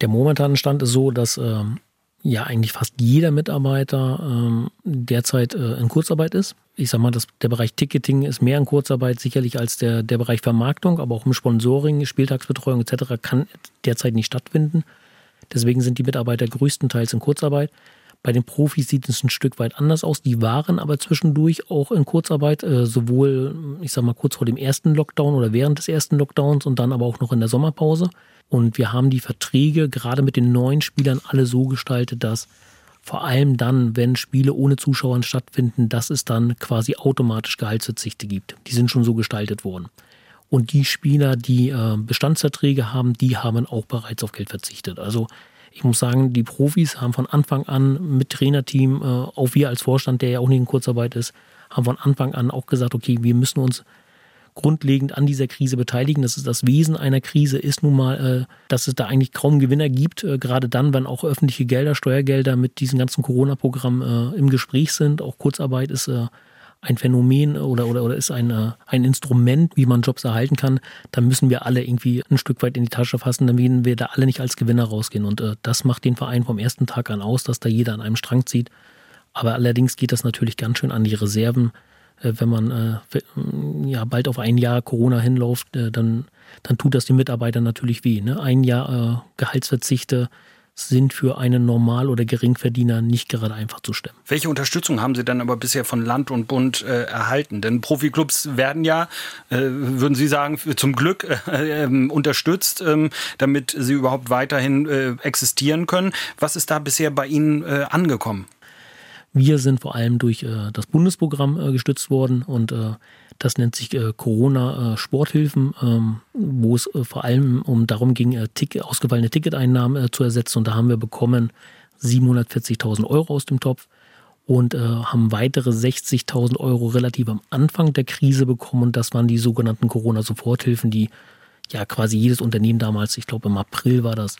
Der momentane Stand ist so, dass ähm, ja eigentlich fast jeder Mitarbeiter ähm, derzeit äh, in Kurzarbeit ist. Ich sage mal, dass der Bereich Ticketing ist mehr in Kurzarbeit sicherlich als der, der Bereich Vermarktung, aber auch im Sponsoring, Spieltagsbetreuung etc. kann derzeit nicht stattfinden. Deswegen sind die Mitarbeiter größtenteils in Kurzarbeit. Bei den Profis sieht es ein Stück weit anders aus. Die waren aber zwischendurch auch in Kurzarbeit, äh, sowohl, ich sag mal, kurz vor dem ersten Lockdown oder während des ersten Lockdowns und dann aber auch noch in der Sommerpause. Und wir haben die Verträge gerade mit den neuen Spielern alle so gestaltet, dass vor allem dann, wenn Spiele ohne Zuschauern stattfinden, dass es dann quasi automatisch Gehaltsverzichte gibt. Die sind schon so gestaltet worden. Und die Spieler, die äh, Bestandsverträge haben, die haben auch bereits auf Geld verzichtet. Also ich muss sagen, die Profis haben von Anfang an mit Trainerteam, äh, auch wir als Vorstand, der ja auch nicht in Kurzarbeit ist, haben von Anfang an auch gesagt, okay, wir müssen uns grundlegend an dieser Krise beteiligen. Das ist das Wesen einer Krise, ist nun mal, äh, dass es da eigentlich kaum Gewinner gibt, äh, gerade dann, wenn auch öffentliche Gelder, Steuergelder mit diesem ganzen Corona-Programm im Gespräch sind. Auch Kurzarbeit ist ein Phänomen oder, oder, oder ist ein, ein Instrument, wie man Jobs erhalten kann, dann müssen wir alle irgendwie ein Stück weit in die Tasche fassen, damit wir da alle nicht als Gewinner rausgehen. Und äh, das macht den Verein vom ersten Tag an aus, dass da jeder an einem Strang zieht. Aber allerdings geht das natürlich ganz schön an die Reserven äh, wenn man äh, ja bald auf ein Jahr Corona hinläuft, äh, dann, dann tut das den Mitarbeitern natürlich weh. Ne? Ein Jahr Gehaltsverzichte sind für einen Normal- oder Geringverdiener nicht gerade einfach zu stemmen. Welche Unterstützung haben Sie dann aber bisher von Land und Bund äh, erhalten? Denn Profiklubs werden ja, äh, würden Sie sagen, zum Glück [LAUGHS] äh, ähm, unterstützt, ähm, damit sie überhaupt weiterhin existieren können. Was ist da bisher bei Ihnen angekommen? Wir sind vor allem durch äh, das Bundesprogramm äh, gestützt worden und äh, das nennt sich äh, Corona äh, ähm, wo es äh, vor allem um darum ging, Tick, ausgefallene Ticketeinnahmen zu ersetzen. Und da haben wir bekommen 740.000 Euro aus dem Topf und haben weitere 60.000 Euro relativ am Anfang der Krise bekommen. Und das waren die sogenannten Corona-Soforthilfen, die ja quasi jedes Unternehmen damals, ich glaube im April war das,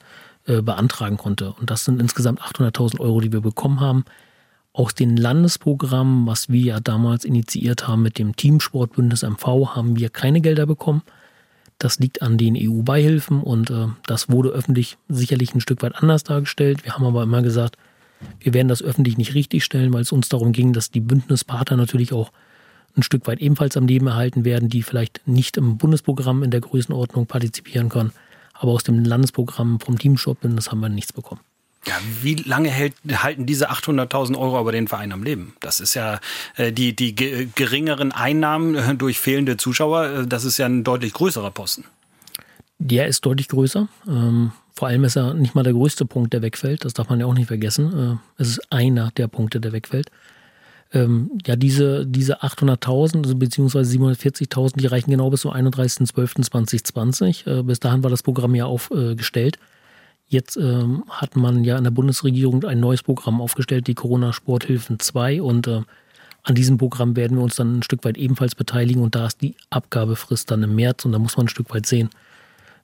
beantragen konnte. Und das sind insgesamt 800.000 Euro, die wir bekommen haben. Aus den Landesprogrammen, was wir ja damals initiiert haben mit dem Teamsportbündnis MV, haben wir keine Gelder bekommen. Das liegt an den EU-Beihilfen und äh, das wurde öffentlich sicherlich ein Stück weit anders dargestellt. Wir haben aber immer gesagt, wir werden das öffentlich nicht richtig stellen, weil es uns darum ging, dass die Bündnispartner natürlich auch ein Stück weit ebenfalls am Leben erhalten werden, die vielleicht nicht im Bundesprogramm in der Größenordnung partizipieren können. Aber aus dem Landesprogramm vom Teamsportbündnis haben wir nichts bekommen. Ja, wie lange hält, halten diese 800.000 Euro aber den Verein am Leben? Das ist ja äh, die, die geringeren Einnahmen äh, durch fehlende Zuschauer, äh, das ist ja ein deutlich größerer Posten. Der ist deutlich größer. Ähm, vor allem ist er nicht mal der größte Punkt, der wegfällt. Das darf man ja auch nicht vergessen. Äh, es ist einer der Punkte, der wegfällt. Ähm, ja, diese, diese 800.000 also beziehungsweise 740.000, die reichen genau bis zum 31.12.2020. Äh, bis dahin war das Programm ja aufgestellt. Jetzt ähm, hat man ja in der Bundesregierung ein neues Programm aufgestellt, die Corona-Sporthilfen 2. Und äh, an diesem Programm werden wir uns dann ein Stück weit ebenfalls beteiligen. Und da ist die Abgabefrist dann im März. Und da muss man ein Stück weit sehen.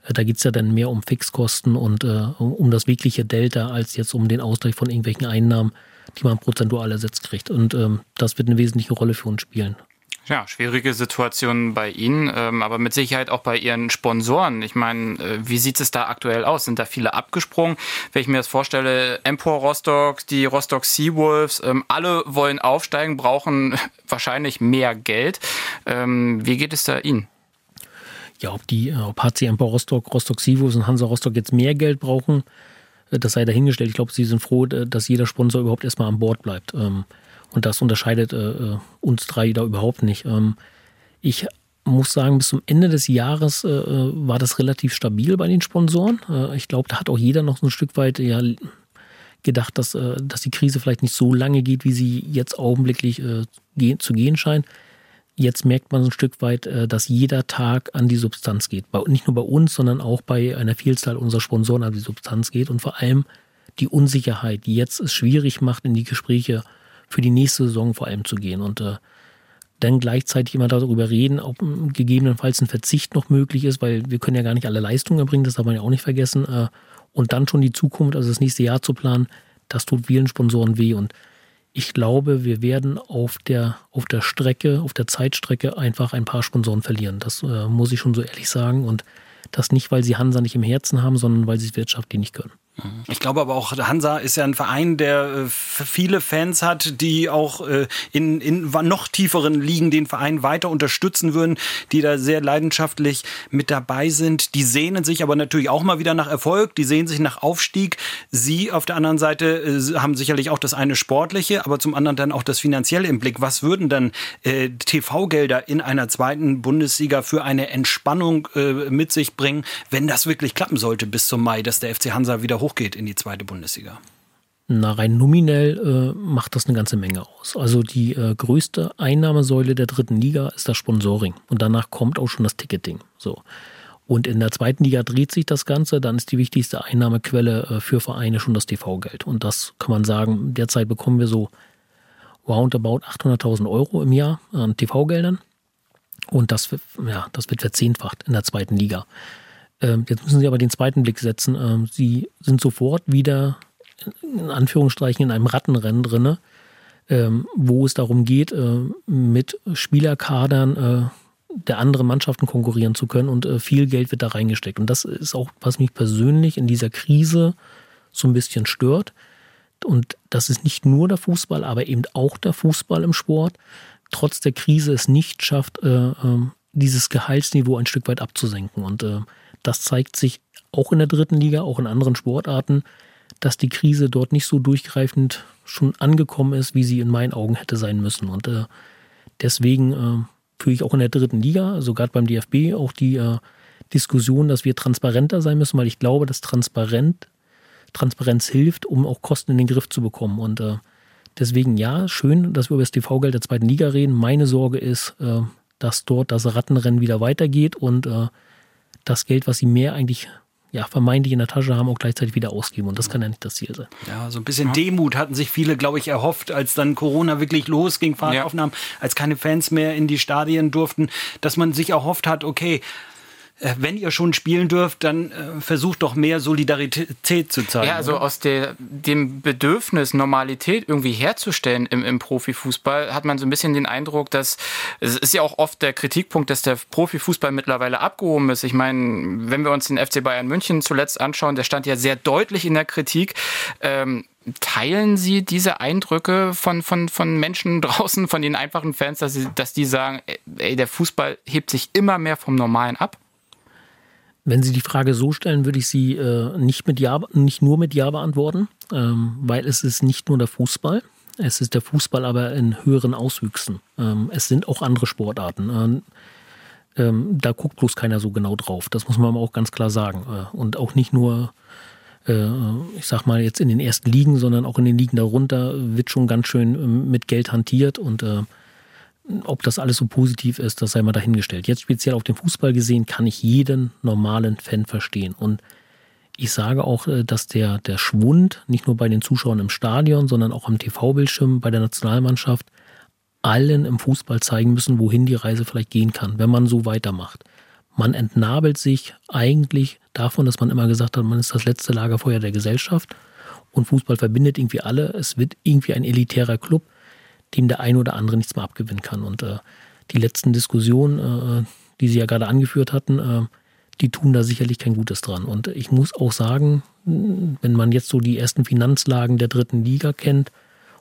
Äh, da geht es ja dann mehr um Fixkosten und äh, um das wirkliche Delta, als jetzt um den Ausgleich von irgendwelchen Einnahmen, die man prozentual ersetzt kriegt. Und ähm, das wird eine wesentliche Rolle für uns spielen. Ja, schwierige Situation bei Ihnen, ähm, aber mit Sicherheit auch bei Ihren Sponsoren. Ich meine, äh, wie sieht es da aktuell aus? Sind da viele abgesprungen? Wenn ich mir das vorstelle, Empor Rostock, die Rostock Seawolves, ähm, alle wollen aufsteigen, brauchen [LAUGHS] wahrscheinlich mehr Geld. Ähm, wie geht es da Ihnen? Ja, ob die, äh, ob HC Empor Rostock, Rostock Seawolves und Hansa Rostock jetzt mehr Geld brauchen, äh, das sei dahingestellt. Ich glaube, sie sind froh, dass jeder Sponsor überhaupt erstmal an Bord bleibt. Und das unterscheidet äh, äh, uns drei da überhaupt nicht. Ähm, ich muss sagen, bis zum Ende des Jahres äh, äh war das relativ stabil bei den Sponsoren. Äh, ich glaube, da hat auch jeder noch so ein Stück weit ja, gedacht, dass, äh, dass die Krise vielleicht nicht so lange geht, wie sie jetzt augenblicklich gehen, zu gehen scheint. Jetzt merkt man so ein Stück weit, dass jeder Tag an die Substanz geht. Bei, nicht nur bei uns, sondern auch bei einer Vielzahl unserer Sponsoren an die Substanz geht und vor allem die Unsicherheit, die jetzt es schwierig macht, in die Gespräche für die nächste Saison vor allem zu gehen. Und äh, dann gleichzeitig immer darüber reden, ob gegebenenfalls ein Verzicht noch möglich ist, weil wir können ja gar nicht alle Leistungen erbringen, das darf man ja auch nicht vergessen. Äh, und dann schon die Zukunft, also das nächste Jahr zu planen, das tut vielen Sponsoren weh. Und ich glaube, wir werden auf der, auf der Strecke, auf der Zeitstrecke einfach ein paar Sponsoren verlieren. Das äh, muss ich schon so ehrlich sagen. Und das nicht, weil sie Hansa nicht im Herzen haben, sondern weil sie es wirtschaftlich nicht können. Ich glaube aber auch, Hansa ist ja ein Verein, der äh, viele Fans hat, die auch äh, in, in noch tieferen Ligen den Verein weiter unterstützen würden, die da sehr leidenschaftlich mit dabei sind. Die sehnen sich aber natürlich auch mal wieder nach Erfolg, die sehnen sich nach Aufstieg. Sie auf der anderen Seite äh, haben sicherlich auch das eine sportliche, aber zum anderen dann auch das finanzielle im Blick. Was würden dann äh, TV-Gelder in einer zweiten Bundesliga für eine Entspannung äh, mit sich bringen, wenn das wirklich klappen sollte bis zum Mai, dass der FC Hansa wieder hochgeht in die zweite Bundesliga? Na, rein nominell äh, macht das eine ganze Menge aus. Also die äh, größte Einnahmesäule der dritten Liga ist das Sponsoring. Und danach kommt auch schon das Ticketing. So. Und in der zweiten Liga dreht sich das Ganze. Dann ist die wichtigste Einnahmequelle äh, für Vereine schon das TV-Geld. Und das kann man sagen, derzeit bekommen wir so roundabout 800.000 Euro im Jahr an TV-Geldern. Und das, ja, das wird verzehnfacht in der zweiten Liga. Ähm, jetzt müssen Sie aber den zweiten Blick setzen. Ähm, Sie sind sofort wieder in Anführungsstrichen in einem Rattenrennen drinne, ähm, wo es darum geht, äh, mit Spielerkadern äh, der anderen Mannschaften konkurrieren zu können und äh, viel Geld wird da reingesteckt. Und das ist auch, was mich persönlich in dieser Krise so ein bisschen stört. Und das ist nicht nur der Fußball, aber eben auch der Fußball im Sport, trotz der Krise es nicht schafft, dieses Gehaltsniveau ein Stück weit abzusenken. Und das zeigt sich auch in der dritten Liga, auch in anderen Sportarten, dass die Krise dort nicht so durchgreifend schon angekommen ist, wie sie in meinen Augen hätte sein müssen. Und äh, deswegen äh, führe ich auch in der dritten Liga, sogar beim DFB, auch die äh, Diskussion, dass wir transparenter sein müssen, weil ich glaube, dass transparent, Transparenz hilft, um auch Kosten in den Griff zu bekommen. Und äh, deswegen ja, schön, dass wir über das TV-Geld der zweiten Liga reden. Meine Sorge ist, äh, dass dort das Rattenrennen wieder weitergeht und äh, das Geld, was sie mehr eigentlich ja, vermeintlich in der Tasche haben, auch gleichzeitig wieder ausgeben. Und das kann ja nicht das Ziel sein. Ja, so ein bisschen Demut hatten sich viele, glaube ich, erhofft, als dann Corona wirklich losging, Fahrtaufnahmen, ja. als keine Fans mehr in die Stadien durften, dass man sich erhofft hat, okay, wenn ihr schon spielen dürft, dann äh, versucht doch mehr Solidarität zu zeigen. Ja, also aus der, dem Bedürfnis, Normalität irgendwie herzustellen im, im Profifußball, hat man so ein bisschen den Eindruck, dass es ist ja auch oft der Kritikpunkt, dass der Profifußball mittlerweile abgehoben ist. Ich meine, wenn wir uns den FC Bayern München zuletzt anschauen, der stand ja sehr deutlich in der Kritik. Ähm, Teilen Sie diese Eindrücke von, von, von Menschen [LAUGHS] draußen, von den einfachen Fans, dass, sie, dass die sagen, ey, der Fußball hebt sich immer mehr vom Normalen ab? Wenn Sie die Frage so stellen, würde ich sie äh, nicht, mit ja, nicht nur mit Ja beantworten, ähm, weil es ist nicht nur der Fußball. Es ist der Fußball aber in höheren Auswüchsen. Ähm, es sind auch andere Sportarten. Ähm, ähm da guckt bloß keiner so genau drauf. Das muss man auch ganz klar sagen. Äh, und auch nicht nur, äh, ich sag mal, jetzt in den ersten Ligen, sondern auch in den Ligen darunter wird schon ganz schön ähm, mit Geld hantiert und äh, ob das alles so positiv ist, das sei mal dahingestellt. Jetzt speziell auf den Fußball gesehen, kann ich jeden normalen Fan verstehen. Und ich sage auch, äh, dass der, der Schwund nicht nur bei den Zuschauern im Stadion, sondern auch am TV-Bildschirm bei der Nationalmannschaft allen im Fußball zeigen müssen, wohin die Reise vielleicht gehen kann, wenn man so weitermacht. Man entnabelt sich eigentlich davon, dass man immer gesagt hat, man ist das letzte Lagerfeuer der Gesellschaft und Fußball verbindet irgendwie alle. Es wird irgendwie ein elitärer Club dem der eine oder andere nichts mehr abgewinnen kann. Und äh, die letzten Diskussionen, äh, die Sie ja gerade angeführt hatten, äh, die tun da sicherlich kein Gutes dran. Und ich muss auch sagen, wenn man jetzt so die ersten Finanzlagen der dritten Liga kennt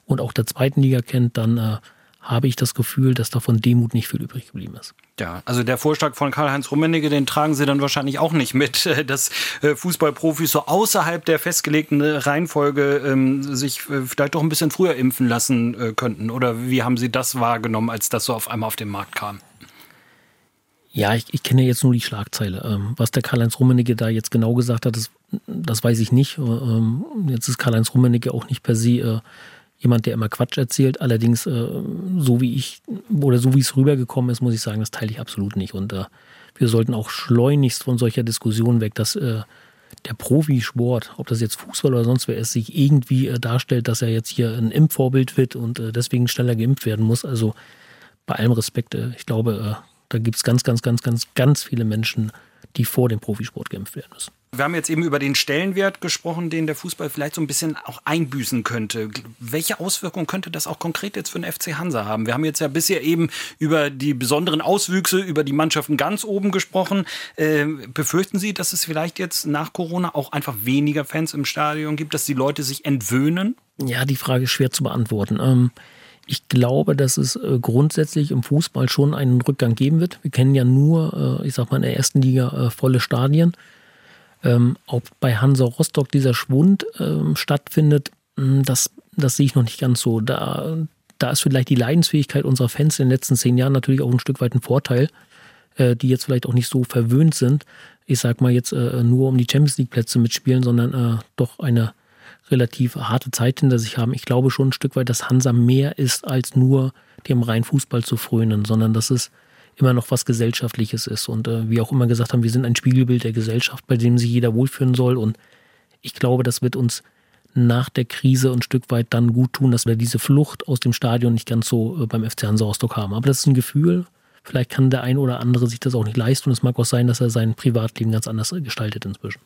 und auch der zweiten Liga kennt, dann äh, habe ich das Gefühl, dass davon Demut nicht viel übrig geblieben ist. Ja, also der Vorschlag von Karl-Heinz Rummenigge, den tragen Sie dann wahrscheinlich auch nicht mit, [LAUGHS] dass äh, Fußballprofis so außerhalb der festgelegten Reihenfolge ähm, sich äh, vielleicht doch ein bisschen früher impfen lassen äh, könnten. Oder wie haben Sie das wahrgenommen, als das so auf einmal auf den Markt kam? Ja, ich, ich kenne jetzt nur die Schlagzeile. Ähm, was der Karl-Heinz Rummenigge da jetzt genau gesagt hat, das, das weiß ich nicht. Ähm, jetzt ist Karl-Heinz Rummenigge auch nicht per se jemand, der immer Quatsch erzählt. Allerdings, äh, so wie ich oder so wie es rübergekommen ist, muss ich sagen, das teile ich absolut nicht. Und äh, wir sollten auch schleunigst von solcher Diskussion weg, dass äh, der Profisport, ob das jetzt Fußball oder sonst wer ist, sich irgendwie äh, darstellt, dass er jetzt hier ein Impfvorbild wird und äh, deswegen schneller geimpft werden muss. Also bei allem Respekt, äh, ich glaube, äh, da gibt es ganz, ganz, ganz, ganz, ganz viele Menschen, die vor dem Profisport geimpft werden müssen. Wir haben jetzt eben über den Stellenwert gesprochen, den der Fußball vielleicht so ein bisschen auch einbüßen könnte. Welche Auswirkungen könnte das auch konkret jetzt für den FC Hansa haben? Wir haben jetzt ja bisher eben über die besonderen Auswüchse, über die Mannschaften ganz oben gesprochen. Äh, befürchten Sie, dass es vielleicht jetzt nach Corona auch einfach weniger Fans im Stadion gibt, dass die Leute sich entwöhnen? Ja, die Frage ist schwer zu beantworten. Ähm ich glaube, dass es äh, grundsätzlich im Fußball schon einen Rückgang geben wird. Wir kennen ja nur, äh, ich sag mal, in der ersten Liga äh, volle Stadien. Ähm, ob bei Hansa Rostock dieser Schwund ähm, stattfindet, hm, das, das sehe ich noch nicht ganz so. Da, da ist vielleicht die Leidensfähigkeit unserer Fans in den letzten zehn Jahren natürlich auch ein Stück weit ein Vorteil, die jetzt vielleicht auch nicht so verwöhnt sind. Ich sag mal jetzt nur um die Champions League Plätze mitspielen, sondern doch eine relativ harte Zeit hinter sich haben. Ich glaube schon ein Stück weit, dass Hansa mehr ist als nur dem reinen Fußball zu frönen, sondern dass es immer noch was Gesellschaftliches ist. Und äh, wie auch immer gesagt haben, wir sind ein Spiegelbild der Gesellschaft, bei dem sich jeder wohlfühlen soll. Und ich glaube, das wird uns nach der Krise ein Stück weit dann gut tun, dass wir diese Flucht aus dem Stadion nicht ganz so äh, beim FC Hansa Rostock haben. Aber das ist ein Gefühl, Vielleicht kann der ein oder andere sich das auch nicht leisten und es mag auch sein, dass er sein Privatleben ganz anders gestaltet inzwischen.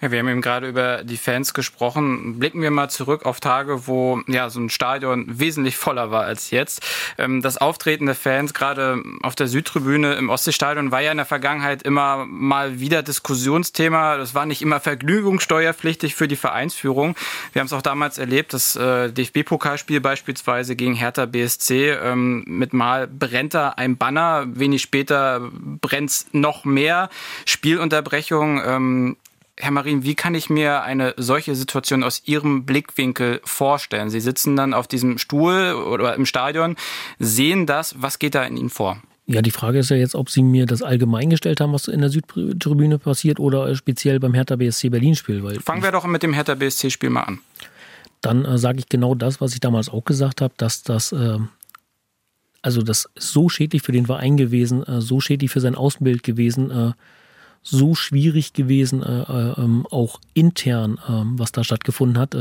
Ja, wir haben eben gerade über die Fans gesprochen. Blicken wir mal zurück auf Tage, wo ja so ein Stadion wesentlich voller war als jetzt. Ähm, das Auftreten der Fans gerade auf der Südtribüne im Ostseestadion war ja in der Vergangenheit immer mal wieder Diskussionsthema. Das war nicht immer vergnügungssteuerpflichtig für die Vereinsführung. Wir haben es auch damals erlebt, das äh, DFB-Pokalspiel beispielsweise gegen Hertha BSC ähm, mit mal brennt da ein Banner. Wenig später brennt noch mehr. Spielunterbrechung. Ähm, Herr Marin, wie kann ich mir eine solche Situation aus Ihrem Blickwinkel vorstellen? Sie sitzen dann auf diesem Stuhl oder im Stadion, sehen das. Was geht da in Ihnen vor? Ja, die Frage ist ja jetzt, ob Sie mir das allgemein gestellt haben, was in der Südtribüne passiert oder speziell beim Hertha BSC Berlin-Spiel. Fangen wir doch mit dem Hertha BSC-Spiel mal an. Dann äh, sage ich genau das, was ich damals auch gesagt habe, dass das äh, also das ist so schädlich für den Verein gewesen, äh, so schädlich für sein Außenbild gewesen, äh, so schwierig gewesen, äh, ähm, auch intern, ähm, was da stattgefunden hat.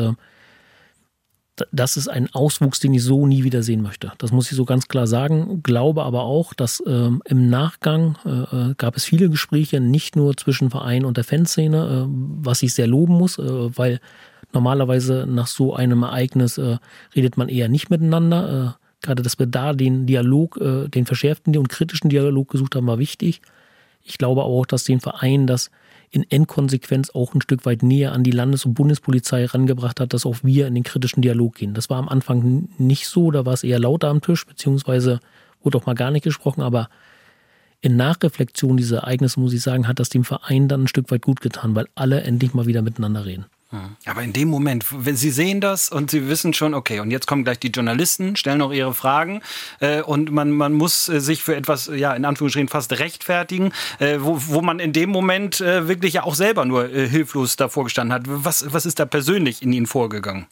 Das ist ein Auswuchs, den ich so nie wieder sehen möchte. Das muss ich so ganz klar sagen. Glaube aber auch, dass ähm, im Nachgang gab es viele Gespräche, nicht nur zwischen Verein und der Fanszene, was ich sehr loben muss, weil normalerweise nach so einem Ereignis redet man eher nicht miteinander Gerade, dass wir da den Dialog, äh, den verschärften und kritischen Dialog gesucht haben, war wichtig. Ich glaube auch, dass den Verein das in Endkonsequenz auch ein Stück weit näher an die Landes- und Bundespolizei herangebracht hat, dass auch wir in den kritischen Dialog gehen. Das war am Anfang nicht so, da war es eher lauter am Tisch, beziehungsweise wurde auch mal gar nicht gesprochen, aber in Nachreflexion dieser Ereignisse, muss ich sagen, hat das dem Verein dann ein Stück weit gut getan, weil alle endlich mal wieder miteinander reden. Aber in dem Moment, wenn Sie sehen das und Sie wissen schon, okay, und jetzt kommen gleich die Journalisten, stellen auch ihre Fragen äh, und man, man muss äh, sich für etwas, ja, in Anführungsstrichen fast rechtfertigen, äh, wo, wo man in dem Moment äh, wirklich ja auch selber nur äh, hilflos davor gestanden hat. Was, was ist da persönlich in Ihnen vorgegangen?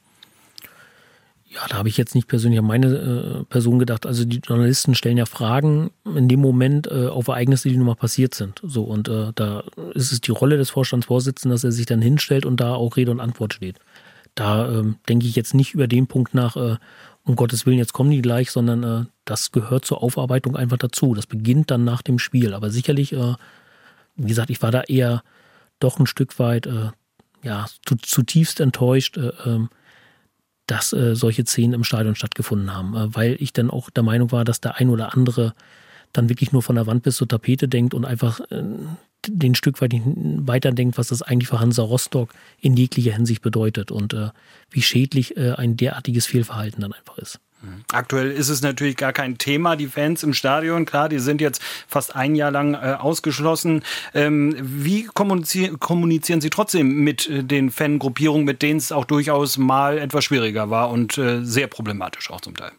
Ja, da habe ich jetzt nicht persönlich an meine äh, Person gedacht. Also die Journalisten stellen ja Fragen in dem Moment äh, auf Ereignisse, die nun mal passiert sind. So und äh, da ist es die Rolle des Vorstandsvorsitzenden, dass er sich dann hinstellt und da auch Rede und Antwort steht. Da ähm, denke ich jetzt nicht über den Punkt nach, äh, um Gottes Willen, jetzt kommen die gleich, sondern äh, das gehört zur Aufarbeitung einfach dazu. Das beginnt dann nach dem Spiel. Aber sicherlich, äh, wie gesagt, ich war da eher doch ein Stück weit äh, ja zutiefst enttäuscht. Äh, ähm, dass äh, solche Szenen im Stadion stattgefunden haben, äh, weil ich dann auch der Meinung war, dass der ein oder andere dann wirklich nur von der Wand bis zur Tapete denkt und einfach äh, den Stück weit weiterdenkt, was das eigentlich für Hansa Rostock in jeglicher Hinsicht bedeutet und äh, wie schädlich äh, ein derartiges Fehlverhalten dann einfach ist. Aktuell ist es natürlich gar kein Thema, die Fans im Stadion. Klar, die sind jetzt fast ein Jahr lang äh, ausgeschlossen. Ähm, wie kommunizieren, kommunizieren Sie trotzdem mit äh, den Fangruppierungen, mit denen es auch durchaus mal etwas schwieriger war und äh, sehr problematisch auch zum Teil?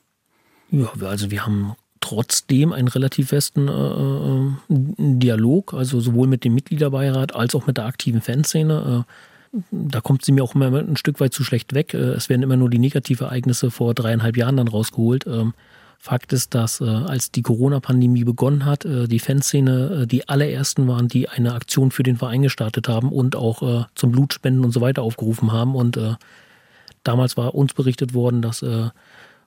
Ja, also wir haben trotzdem einen relativ festen äh, äh Dialog, also sowohl mit dem Mitgliederbeirat als auch mit der aktiven Fanszene. Äh, da kommt sie mir auch immer ein Stück weit zu schlecht weg. Äh, es werden immer nur die negativen Ereignisse vor dreieinhalb Jahren dann rausgeholt. Ähm, Fakt ist, dass äh, als die Corona-Pandemie begonnen hat, äh, die Fanszene die allerersten waren, die eine Aktion für den Verein gestartet haben und auch zum Blutspenden und so weiter aufgerufen haben. Und damals war uns berichtet worden, dass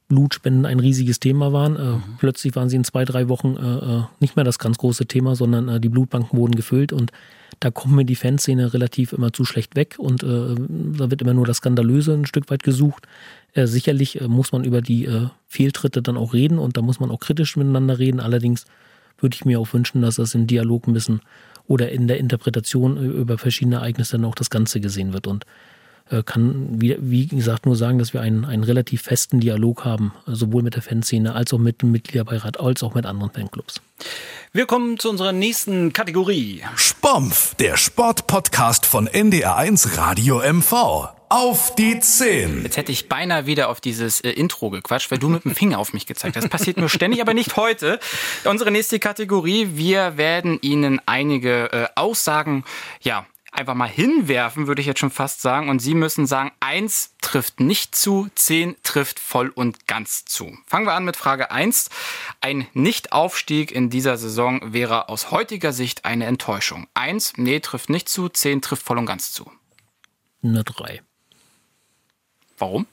Blutspenden ein riesiges Thema waren. Äh, mhm. Plötzlich waren sie in zwei, drei Wochen äh, äh, nicht mehr das ganz große Thema, sondern äh, die Blutbanken wurden gefüllt und da kommen mir die Fanszene relativ immer zu schlecht weg und äh, da wird immer nur das Skandalöse ein Stück weit gesucht. Äh, sicherlich muss man über die Fehltritte dann auch reden und da muss man auch kritisch miteinander reden. Allerdings würde ich mir auch wünschen, dass das im Dialog ein bisschen oder in der Interpretation über verschiedene Ereignisse dann auch das Ganze gesehen wird. Und kann, wie, wie, gesagt, nur sagen, dass wir einen, einen relativ festen Dialog haben, sowohl mit der Fanszene als auch mit dem Mitgliederbeirat, als auch mit anderen Fanclubs. Wir kommen zu unserer nächsten Kategorie. Spompf, der Sportpodcast von NDR1 Radio MV. Auf die 10. Jetzt hätte ich beinahe wieder auf dieses äh, Intro gequatscht, weil du mit dem Finger auf mich gezeigt hast. Das passiert nur ständig, aber nicht heute. Unsere nächste Kategorie. Wir werden Ihnen einige äh, Aussagen, ja, einfach mal hinwerfen, würde ich jetzt schon fast sagen. Und Sie müssen sagen, eins trifft nicht zu, zehn trifft voll und ganz zu. Fangen wir an mit Frage eins. Ein Nichtaufstieg in dieser Saison wäre aus heutiger Sicht eine Enttäuschung. Eins, nee, trifft nicht zu, zehn trifft voll und ganz zu. Eine drei. Warum?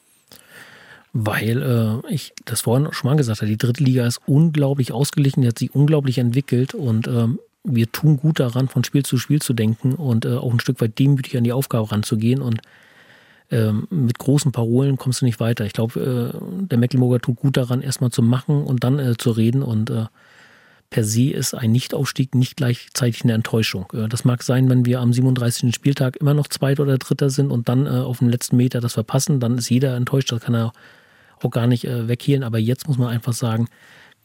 Weil äh, ich das vorhin schon mal gesagt habe, die dritte Liga ist unglaublich ausgeglichen, die hat sich unglaublich entwickelt und ähm, wir tun gut daran, von Spiel zu Spiel zu denken und äh, auch ein Stück weit demütig an die Aufgabe ranzugehen. Und ähm, mit großen Parolen kommst du nicht weiter. Ich glaube, äh, der Mecklenburger tut gut daran, erstmal zu machen und dann äh, zu reden. Und äh, per se ist ein Nichtaufstieg nicht gleichzeitig eine Enttäuschung. Äh, das mag sein, wenn wir am 37. Spieltag immer noch Zweiter oder Dritter sind und dann äh, auf dem letzten Meter das verpassen, dann ist jeder enttäuscht. Das kann er auch gar nicht weghielen. Aber jetzt muss man einfach sagen,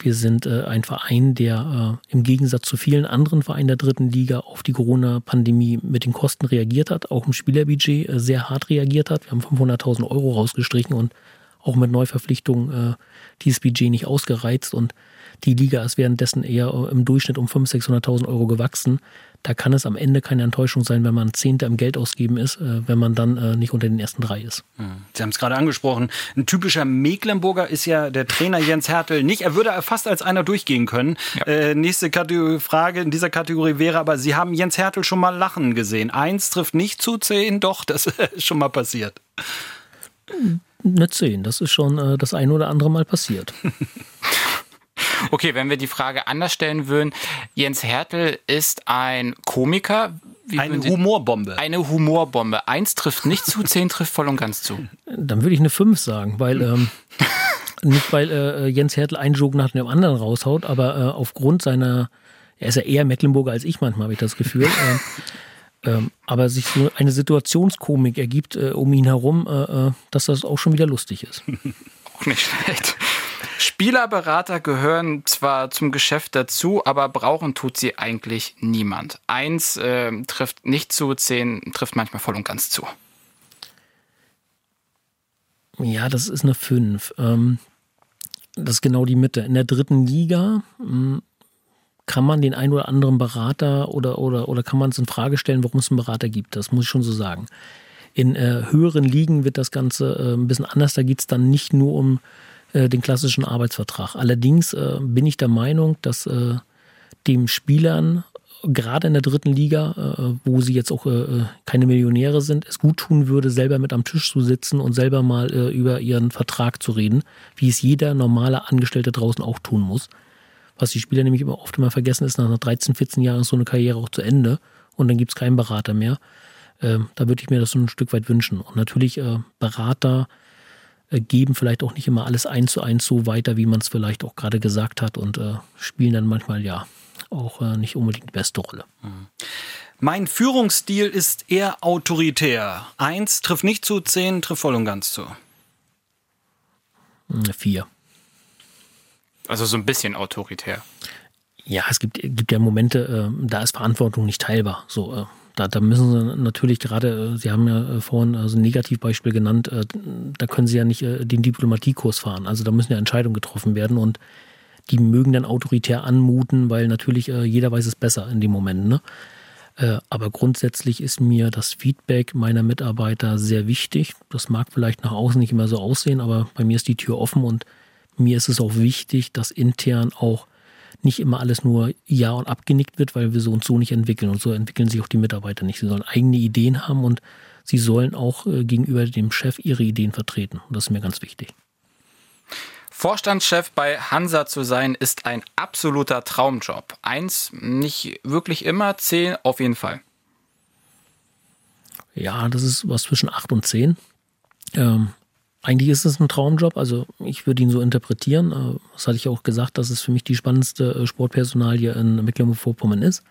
wir sind äh, ein Verein, der äh, im Gegensatz zu vielen anderen Vereinen der dritten Liga auf die Corona-Pandemie mit den Kosten reagiert hat, auch im Spielerbudget äh, sehr hart reagiert hat. Wir haben 500.000 Euro rausgestrichen und auch mit Neuverpflichtungen äh, dieses Budget nicht ausgereizt und die Liga ist währenddessen eher äh, im Durchschnitt um 500.000, 600.000 Euro gewachsen. Da kann es am Ende keine Enttäuschung sein, wenn man Zehnter im Geld ausgeben ist, äh, wenn man dann äh, nicht unter den ersten drei ist. Hm. Sie haben es gerade angesprochen. Ein typischer Mecklenburger ist ja der Trainer Jens Hertel nicht. Er würde fast als einer durchgehen können. Ja. Äh, nächste Kategorie, Frage in dieser Kategorie wäre aber, Sie haben Jens Hertel schon mal lachen gesehen. Eins trifft nicht zu zehn, doch, das ist schon mal passiert. Eine zehn, das ist schon das ein oder andere Mal passiert. [LAUGHS] Okay, wenn wir die Frage anders stellen würden, Jens Hertel ist ein Komiker. Wie eine Humorbombe. Eine Humorbombe. Eins trifft nicht zu, zehn trifft voll und ganz zu. Dann würde ich eine fünf sagen, weil ähm, nicht weil äh, Jens Hertel einen Joke nach dem anderen raushaut, aber äh, aufgrund seiner, er ist ja eher Mecklenburger als ich manchmal, habe ich das Gefühl. [LAUGHS] Äh, ähm, aber sich so eine Situationskomik ergibt äh, um ihn herum, äh, äh, dass das auch schon wieder lustig ist. [LAUGHS] auch nicht schlecht. Spielerberater gehören zwar zum Geschäft dazu, aber brauchen tut sie eigentlich niemand. Eins äh, trifft nicht zu, zehn trifft manchmal voll und ganz zu. Ja, das ist eine fünf. Ähm, das ist genau die Mitte. In der dritten Liga hm, kann man den einen oder anderen Berater oder, oder, oder kann man es in Frage stellen, warum es einen Berater gibt. Das muss ich schon so sagen. In äh, höheren Ligen wird das Ganze äh, ein bisschen anders. Da geht es dann nicht nur um äh, den klassischen Arbeitsvertrag. Allerdings äh, bin ich der Meinung, dass äh, dem Spielern gerade in der dritten Liga, äh, wo sie jetzt auch äh, keine Millionäre sind, es gut tun würde, selber mit am Tisch zu sitzen und selber mal über ihren Vertrag zu reden, wie es jeder normale Angestellte draußen auch tun muss. Was die Spieler nämlich immer oft immer vergessen ist, nach 13, 14 Jahren ist so eine Karriere auch zu Ende und dann gibt es keinen Berater mehr. Ähm, da würde ich mir das so ein Stück weit wünschen. Und natürlich Berater geben vielleicht auch nicht immer alles eins zu eins so weiter, wie man es vielleicht auch gerade gesagt hat und äh, spielen dann manchmal ja auch äh, nicht unbedingt die beste Rolle. Mhm. Mein Führungsstil ist eher autoritär. Eins trifft nicht zu, zehn trifft voll und ganz zu. Hm, vier. Also so ein bisschen autoritär. Ja, es gibt, gibt ja Momente, äh, da ist Verantwortung nicht teilbar. So, äh, da, da müssen Sie natürlich gerade, äh, Sie haben ja äh, vorhin also ein Negativbeispiel genannt, da können Sie ja nicht den Diplomatiekurs fahren. Also da müssen ja Entscheidungen getroffen werden und die mögen dann autoritär anmuten, weil natürlich jeder weiß es besser in dem Moment. Ne? Aber grundsätzlich ist mir das Feedback meiner Mitarbeiter sehr wichtig. Das mag vielleicht nach außen nicht immer so aussehen, aber bei mir ist die Tür offen und mir ist es auch wichtig, dass intern auch nicht immer alles nur ja und abgenickt wird, weil wir so und so nicht entwickeln. Und so entwickeln sich auch die Mitarbeiter nicht. Sie sollen eigene Ideen haben und sie sollen auch äh, gegenüber dem Chef ihre Ideen vertreten. Und das ist mir ganz wichtig. Vorstandschef bei Hansa zu sein, ist ein absoluter Traumjob. Eins, nicht wirklich immer, zehn auf jeden Fall. Ja, das ist was zwischen acht und zehn. Ähm, eigentlich ist es ein Traumjob, also ich würde ihn so interpretieren. Äh, das hatte ich auch gesagt, dass es für mich die spannendste äh, Sportpersonalie in Mecklenburg-Vorpommern ist.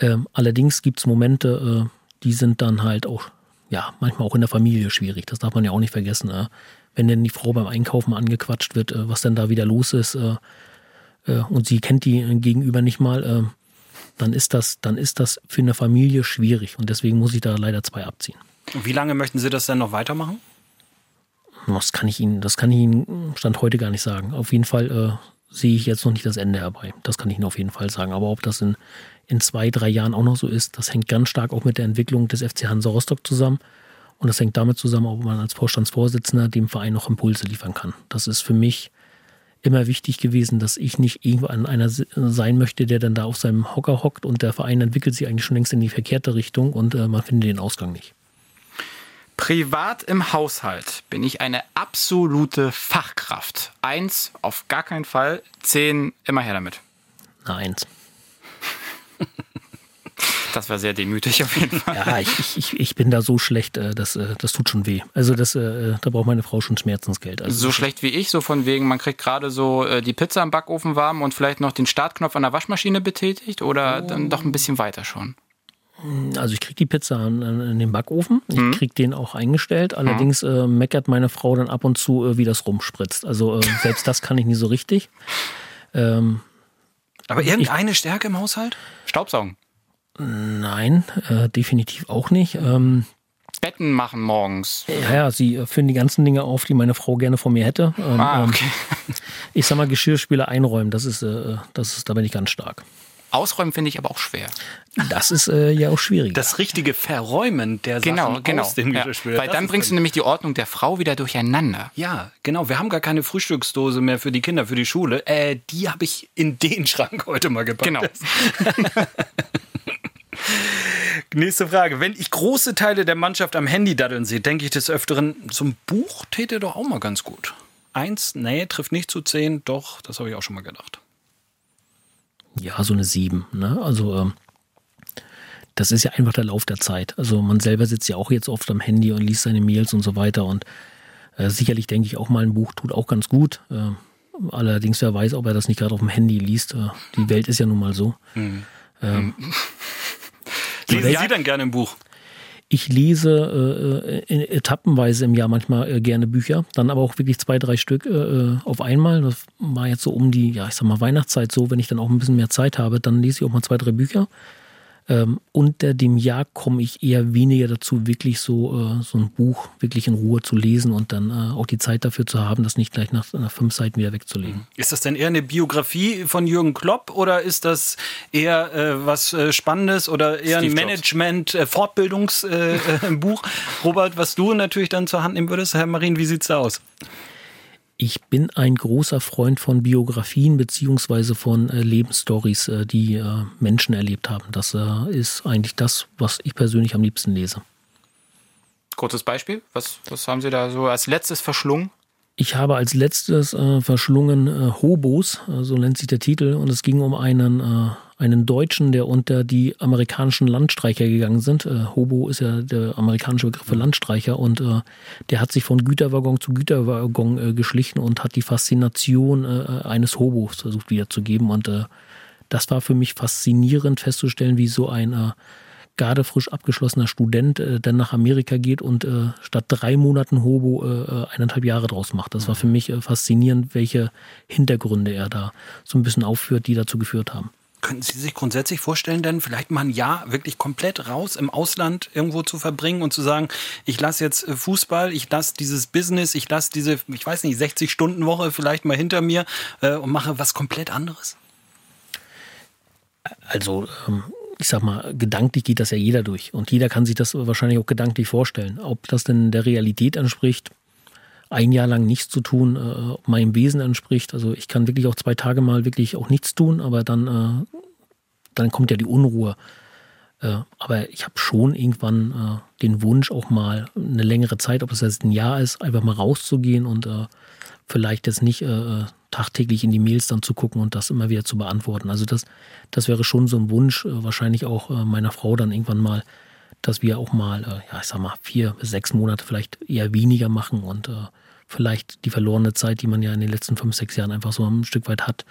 Ähm, allerdings gibt es Momente, äh, die sind dann halt auch, ja, manchmal auch in der Familie schwierig. Das darf man ja auch nicht vergessen. Wenn denn die Frau beim Einkaufen angequatscht wird, was denn da wieder los ist, und sie kennt die Gegenüber nicht mal, dann ist das, dann ist das für eine Familie schwierig. Und deswegen muss ich da leider zwei abziehen. Wie lange möchten Sie das denn noch weitermachen? Das kann ich Ihnen, das kann ich Ihnen Stand heute gar nicht sagen. Auf jeden Fall äh, sehe ich jetzt noch nicht das Ende herbei. Das kann ich Ihnen auf jeden Fall sagen. Aber ob das in, in zwei, drei Jahren auch noch so ist, das hängt ganz stark auch mit der Entwicklung des FC Hansa Rostock zusammen. Und das hängt damit zusammen, ob man als Vorstandsvorsitzender dem Verein noch Impulse liefern kann. Das ist für mich immer wichtig gewesen, dass ich nicht irgendwo an einer sein möchte, der dann da auf seinem Hocker hockt und der Verein entwickelt sich eigentlich schon längst in die verkehrte Richtung und äh, man findet den Ausgang nicht. Privat im Haushalt bin ich eine absolute Fachkraft. Eins auf gar keinen Fall, zehn immer her damit. Na, eins. [LAUGHS] Das war sehr demütig auf jeden Fall. Ja, ich, ich, ich bin da so schlecht, äh, das, äh, das tut schon weh. Also das, äh, da braucht meine Frau schon Schmerzensgeld. Also so schlecht wie ich, so von wegen, man kriegt gerade so die Pizza im Backofen warm und vielleicht noch den Startknopf an der Waschmaschine betätigt oder oh. dann doch ein bisschen weiter schon. Also ich kriege die Pizza in den Backofen. Ich mhm. kriege den auch eingestellt. Allerdings äh, meckert meine Frau dann ab und zu, äh, wie das rumspritzt. Also äh, selbst das kann ich nie so richtig. Ähm, Aber irgendeine ich, Stärke im Haushalt? Staubsaugen. Nein, äh, definitiv auch nicht. Ähm, Betten machen morgens. Ja, ja, sie führen die ganzen Dinge auf, die meine Frau gerne von mir hätte. Ähm, ah, okay. ich sag mal, Geschirrspüler einräumen, das ist, äh, das ist, da bin ich ganz stark. Ausräumen finde ich aber auch schwer. Das ist äh, ja auch schwierig. Das richtige Verräumen der genau, Sachen genau. aus dem ja. Geschirrspüler. Weil dann bringst du nämlich die Ordnung der Frau wieder durcheinander. Ja, genau. Wir haben gar keine Frühstücksdose mehr für die Kinder, für die Schule. Äh, die habe ich in den Schrank heute mal gepackt. Genau. [LAUGHS] Nächste Frage. Wenn ich große Teile der Mannschaft am Handy daddeln sehe, denke ich des Öfteren, zum Buch täte doch auch mal ganz gut. Eins, nee, trifft nicht zu zehn, doch, das habe ich auch schon mal gedacht ja, so eine 7. Ne? Also ähm, das ist ja einfach der Lauf der Zeit. Also man selber sitzt ja auch jetzt oft am Handy und liest seine Mails und so weiter. Und äh, sicherlich denke ich auch mal, ein Buch tut auch ganz gut. Äh, allerdings, wer weiß, ob er das nicht gerade auf dem Handy liest. Äh, die Welt ist ja nun mal so. Mhm. Ähm, [LAUGHS] Lesen Sie denn gerne ein Buch? Ich lese äh, etappenweise im Jahr manchmal äh, gerne Bücher, dann aber auch wirklich zwei, drei Stück äh, äh, auf einmal. Das war jetzt so um die, ja, ich sag mal, Weihnachtszeit so, wenn ich dann auch ein bisschen mehr Zeit habe, dann lese ich auch mal zwei, drei Bücher. Ähm, unter dem Jahr komme ich eher weniger dazu, wirklich so, äh, so ein Buch wirklich in Ruhe zu lesen und dann äh, auch die Zeit dafür zu haben, das nicht gleich nach, nach fünf Seiten wieder wegzulegen. Ist das denn eher eine Biografie von Jürgen Klopp oder ist das eher äh, was äh, Spannendes oder eher Steve ein Management-Fortbildungsbuch? Äh, äh, [LAUGHS] Robert, was du natürlich dann zur Hand nehmen würdest, Herr Marin, wie sieht's da aus? Ich bin ein großer Freund von Biografien beziehungsweise von äh, Lebensstories, äh, die äh, Menschen erlebt haben. Das äh, ist eigentlich das, was ich persönlich am liebsten lese. Kurzes Beispiel, was, was haben Sie da so als letztes verschlungen? Ich habe als letztes äh, verschlungen äh, Hobos, äh, so nennt sich der Titel, und es ging um einen, äh, einen Deutschen, der unter die amerikanischen Landstreicher gegangen sind. Äh, Hobo ist ja der amerikanische Begriff für Landstreicher und äh, der hat sich von Güterwaggon zu Güterwaggon geschlichen und hat die Faszination eines Hobos versucht wiederzugeben. Und das war für mich faszinierend festzustellen, wie so ein gerade frisch abgeschlossener Student äh, dann nach Amerika geht und äh, statt drei Monaten Hobo äh, äh eineinhalb Jahre draus macht. Das war für mich äh, faszinierend, welche Hintergründe er da so ein bisschen aufführt, die dazu geführt haben. Könnten Sie sich grundsätzlich vorstellen, denn vielleicht mal ein Jahr wirklich komplett raus im Ausland irgendwo zu verbringen und zu sagen, ich lasse jetzt äh, Fußball, ich lasse dieses Business, ich lasse diese, ich weiß nicht, 60-Stunden-Woche vielleicht mal hinter mir und mache was komplett anderes? Also ähm, ich sag mal, gedanklich geht das ja jeder durch. Und jeder kann sich das wahrscheinlich auch gedanklich vorstellen. Ob das denn der Realität entspricht, ein Jahr lang nichts zu tun, äh, meinem Wesen entspricht. Also ich kann wirklich auch zwei Tage mal wirklich auch nichts tun, aber dann, äh, dann kommt ja die Unruhe. Äh, aber ich habe schon irgendwann äh, den Wunsch, auch mal eine längere Zeit, ob es jetzt ein Jahr ist, einfach mal rauszugehen und äh, vielleicht jetzt nicht äh, tagtäglich in die Mails dann zu gucken und das immer wieder zu beantworten. Also das, das wäre schon so ein Wunsch, äh, wahrscheinlich auch äh, meiner Frau dann irgendwann mal, dass wir auch mal, äh, ja, ich sag mal, vier bis sechs Monate vielleicht eher weniger machen und vielleicht die verlorene Zeit, die man ja in den letzten fünf, sechs Jahren einfach so ein Stück weit hat,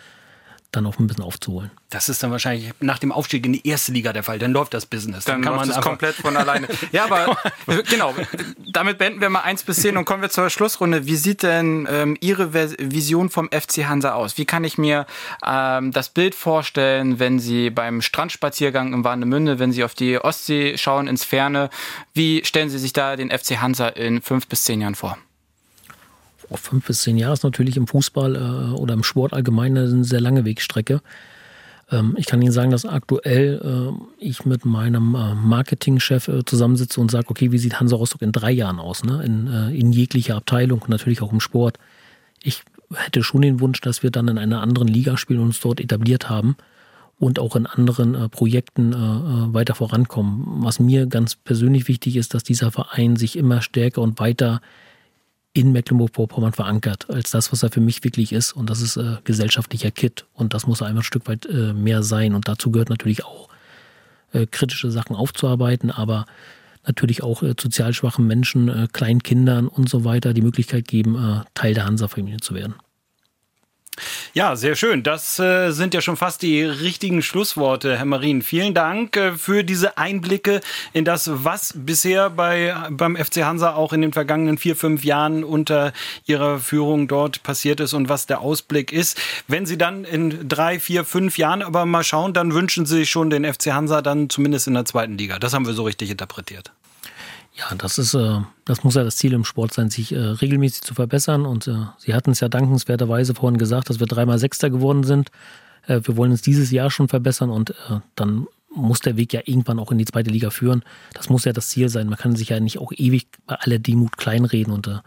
dann auch ein bisschen aufzuholen. Das ist dann wahrscheinlich nach dem Aufstieg in die erste Liga der Fall. Dann läuft das Business. Dann, dann kann man es komplett von alleine. ja, aber [LAUGHS] genau. Damit beenden wir mal eins bis zehn und kommen wir zur Schlussrunde. Wie sieht denn ähm, Ihre Vision vom FC Hansa aus? Wie kann ich mir ähm, das Bild vorstellen, wenn Sie beim Strandspaziergang im Warnemünde, wenn Sie auf die Ostsee schauen ins Ferne? Wie stellen Sie sich da den FC Hansa in fünf bis zehn Jahren vor? Auf fünf bis zehn Jahre ist natürlich im Fußball äh, oder im Sport allgemein eine sehr lange Wegstrecke. Ähm, ich kann Ihnen sagen, dass aktuell äh, ich mit meinem äh, Marketingchef äh, zusammensitze und sage, okay, wie sieht Hansa Rostock in drei Jahren aus? Ne? In, äh, in jeglicher Abteilung, natürlich auch im Sport. Ich hätte schon den Wunsch, dass wir dann in einer anderen Liga spielen und uns dort etabliert haben und auch in anderen äh, Projekten äh, weiter vorankommen. Was mir ganz persönlich wichtig ist, dass dieser Verein sich immer stärker und weiter in Mecklenburg-Vorpommern verankert, als das, was er für mich wirklich ist. Und das ist äh, gesellschaftlicher Kit. Und das muss einfach ein Stück weit äh, mehr sein. Und dazu gehört natürlich auch äh, kritische Sachen aufzuarbeiten, aber natürlich auch äh, sozial schwachen Menschen, äh, kleinen Kindern und so weiter die Möglichkeit geben, äh, Teil der Hansa-Familie zu werden. Ja, sehr schön. Das äh, sind ja schon fast die richtigen Schlussworte, Herr Marien. Vielen Dank äh, für diese Einblicke in das, was bisher bei, beim FC Hansa auch in den vergangenen vier, fünf Jahren unter Ihrer Führung dort passiert ist und was der Ausblick ist. Wenn Sie dann in drei, vier, fünf Jahren aber mal schauen, dann wünschen Sie sich schon den FC Hansa dann zumindest in der zweiten Liga. Das haben wir so richtig interpretiert. Ja, das ist, äh, das muss ja das Ziel im Sport sein, sich äh, regelmäßig zu verbessern. Und äh, Sie hatten es ja dankenswerterweise vorhin gesagt, dass wir dreimal Sechster geworden sind. Äh, wir wollen uns dieses Jahr schon verbessern und äh, dann muss der Weg ja irgendwann auch in die zweite Liga führen. Das muss ja das Ziel sein. Man kann sich ja nicht auch ewig bei aller Demut kleinreden und äh,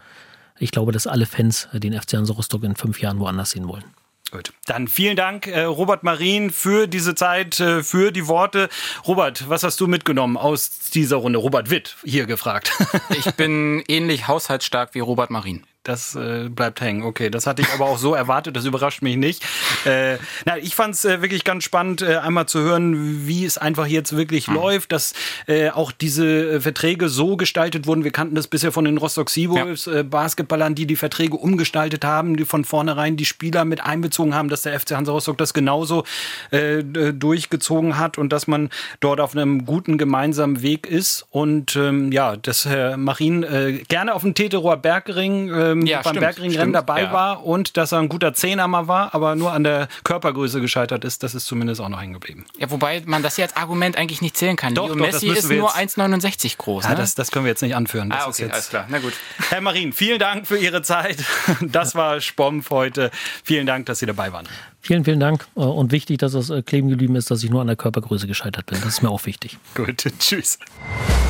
ich glaube, dass alle Fans den FC Hansa Rostock in fünf Jahren woanders sehen wollen. Gut. Dann vielen Dank, äh, Robert Marien, für diese Zeit, äh, für die Worte. Robert, was hast du mitgenommen aus dieser Runde? Robert Witt hier gefragt. [LAUGHS] ich bin ähnlich haushaltsstark wie Robert Marien. Das äh, bleibt hängen. Okay, das hatte ich aber auch so erwartet. Das überrascht mich nicht. Äh, na, ich fand es äh, wirklich ganz spannend, äh, einmal zu hören, wie es einfach jetzt wirklich mhm. läuft, dass äh, auch diese äh, Verträge so gestaltet wurden. Wir kannten das bisher von den Rostock Seawolves, ja. äh, Basketballern, die die Verträge umgestaltet haben, die von vornherein die Spieler mit einbezogen haben, dass der FC Hansa Rostock das genauso äh, durchgezogen hat und dass man dort auf einem guten gemeinsamen Weg ist. Und ähm, ja, dass Herr Marin äh, gerne auf dem Teterower Bergring äh, ähm, ja, beim Bergringrennen dabei ja. war und dass er ein guter Zehner mal war, aber nur an der Körpergröße gescheitert ist. Das ist zumindest auch noch hängen geblieben. Ja, wobei man das hier als Argument eigentlich nicht zählen kann. Doch, Leo doch, Messi ist nur 1,69 groß. Ja, ne? das, das können wir jetzt nicht anführen. Das ah, okay, alles klar. Na gut. Herr Marin, vielen Dank für Ihre Zeit. [LAUGHS] Das war Spompf heute. Vielen Dank, dass Sie dabei waren. Vielen, vielen Dank. Äh, und wichtig, dass es äh, kleben geblieben ist, dass ich nur an der Körpergröße gescheitert bin. Das ist mir auch wichtig. [LAUGHS] Gut, tschüss.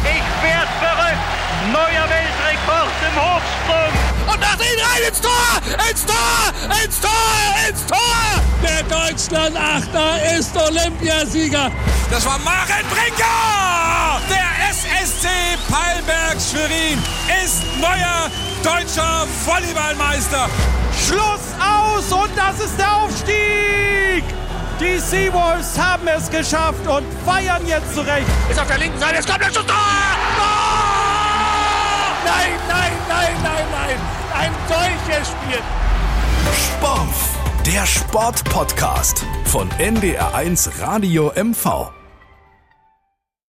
Ich werde verrückt. Neuer Weltrekord im Hochsprung macht ihn rein ins Tor! Ins Tor! Ins Tor! Ins Tor! Der Deutschland-Achter ist Olympiasieger. Das war Maren Brinker! Der SSC Palberg Schwerin ist neuer deutscher Volleyballmeister. Schluss aus und das ist der Aufstieg! Die Seawolves haben es geschafft und feiern jetzt zurecht. Ist auf der linken Seite, es kommt der Schuss! Tor! Nein, nein, nein, nein, nein! Ein solches Spiel. Sport, der Sportpodcast von NDR1 Radio MV.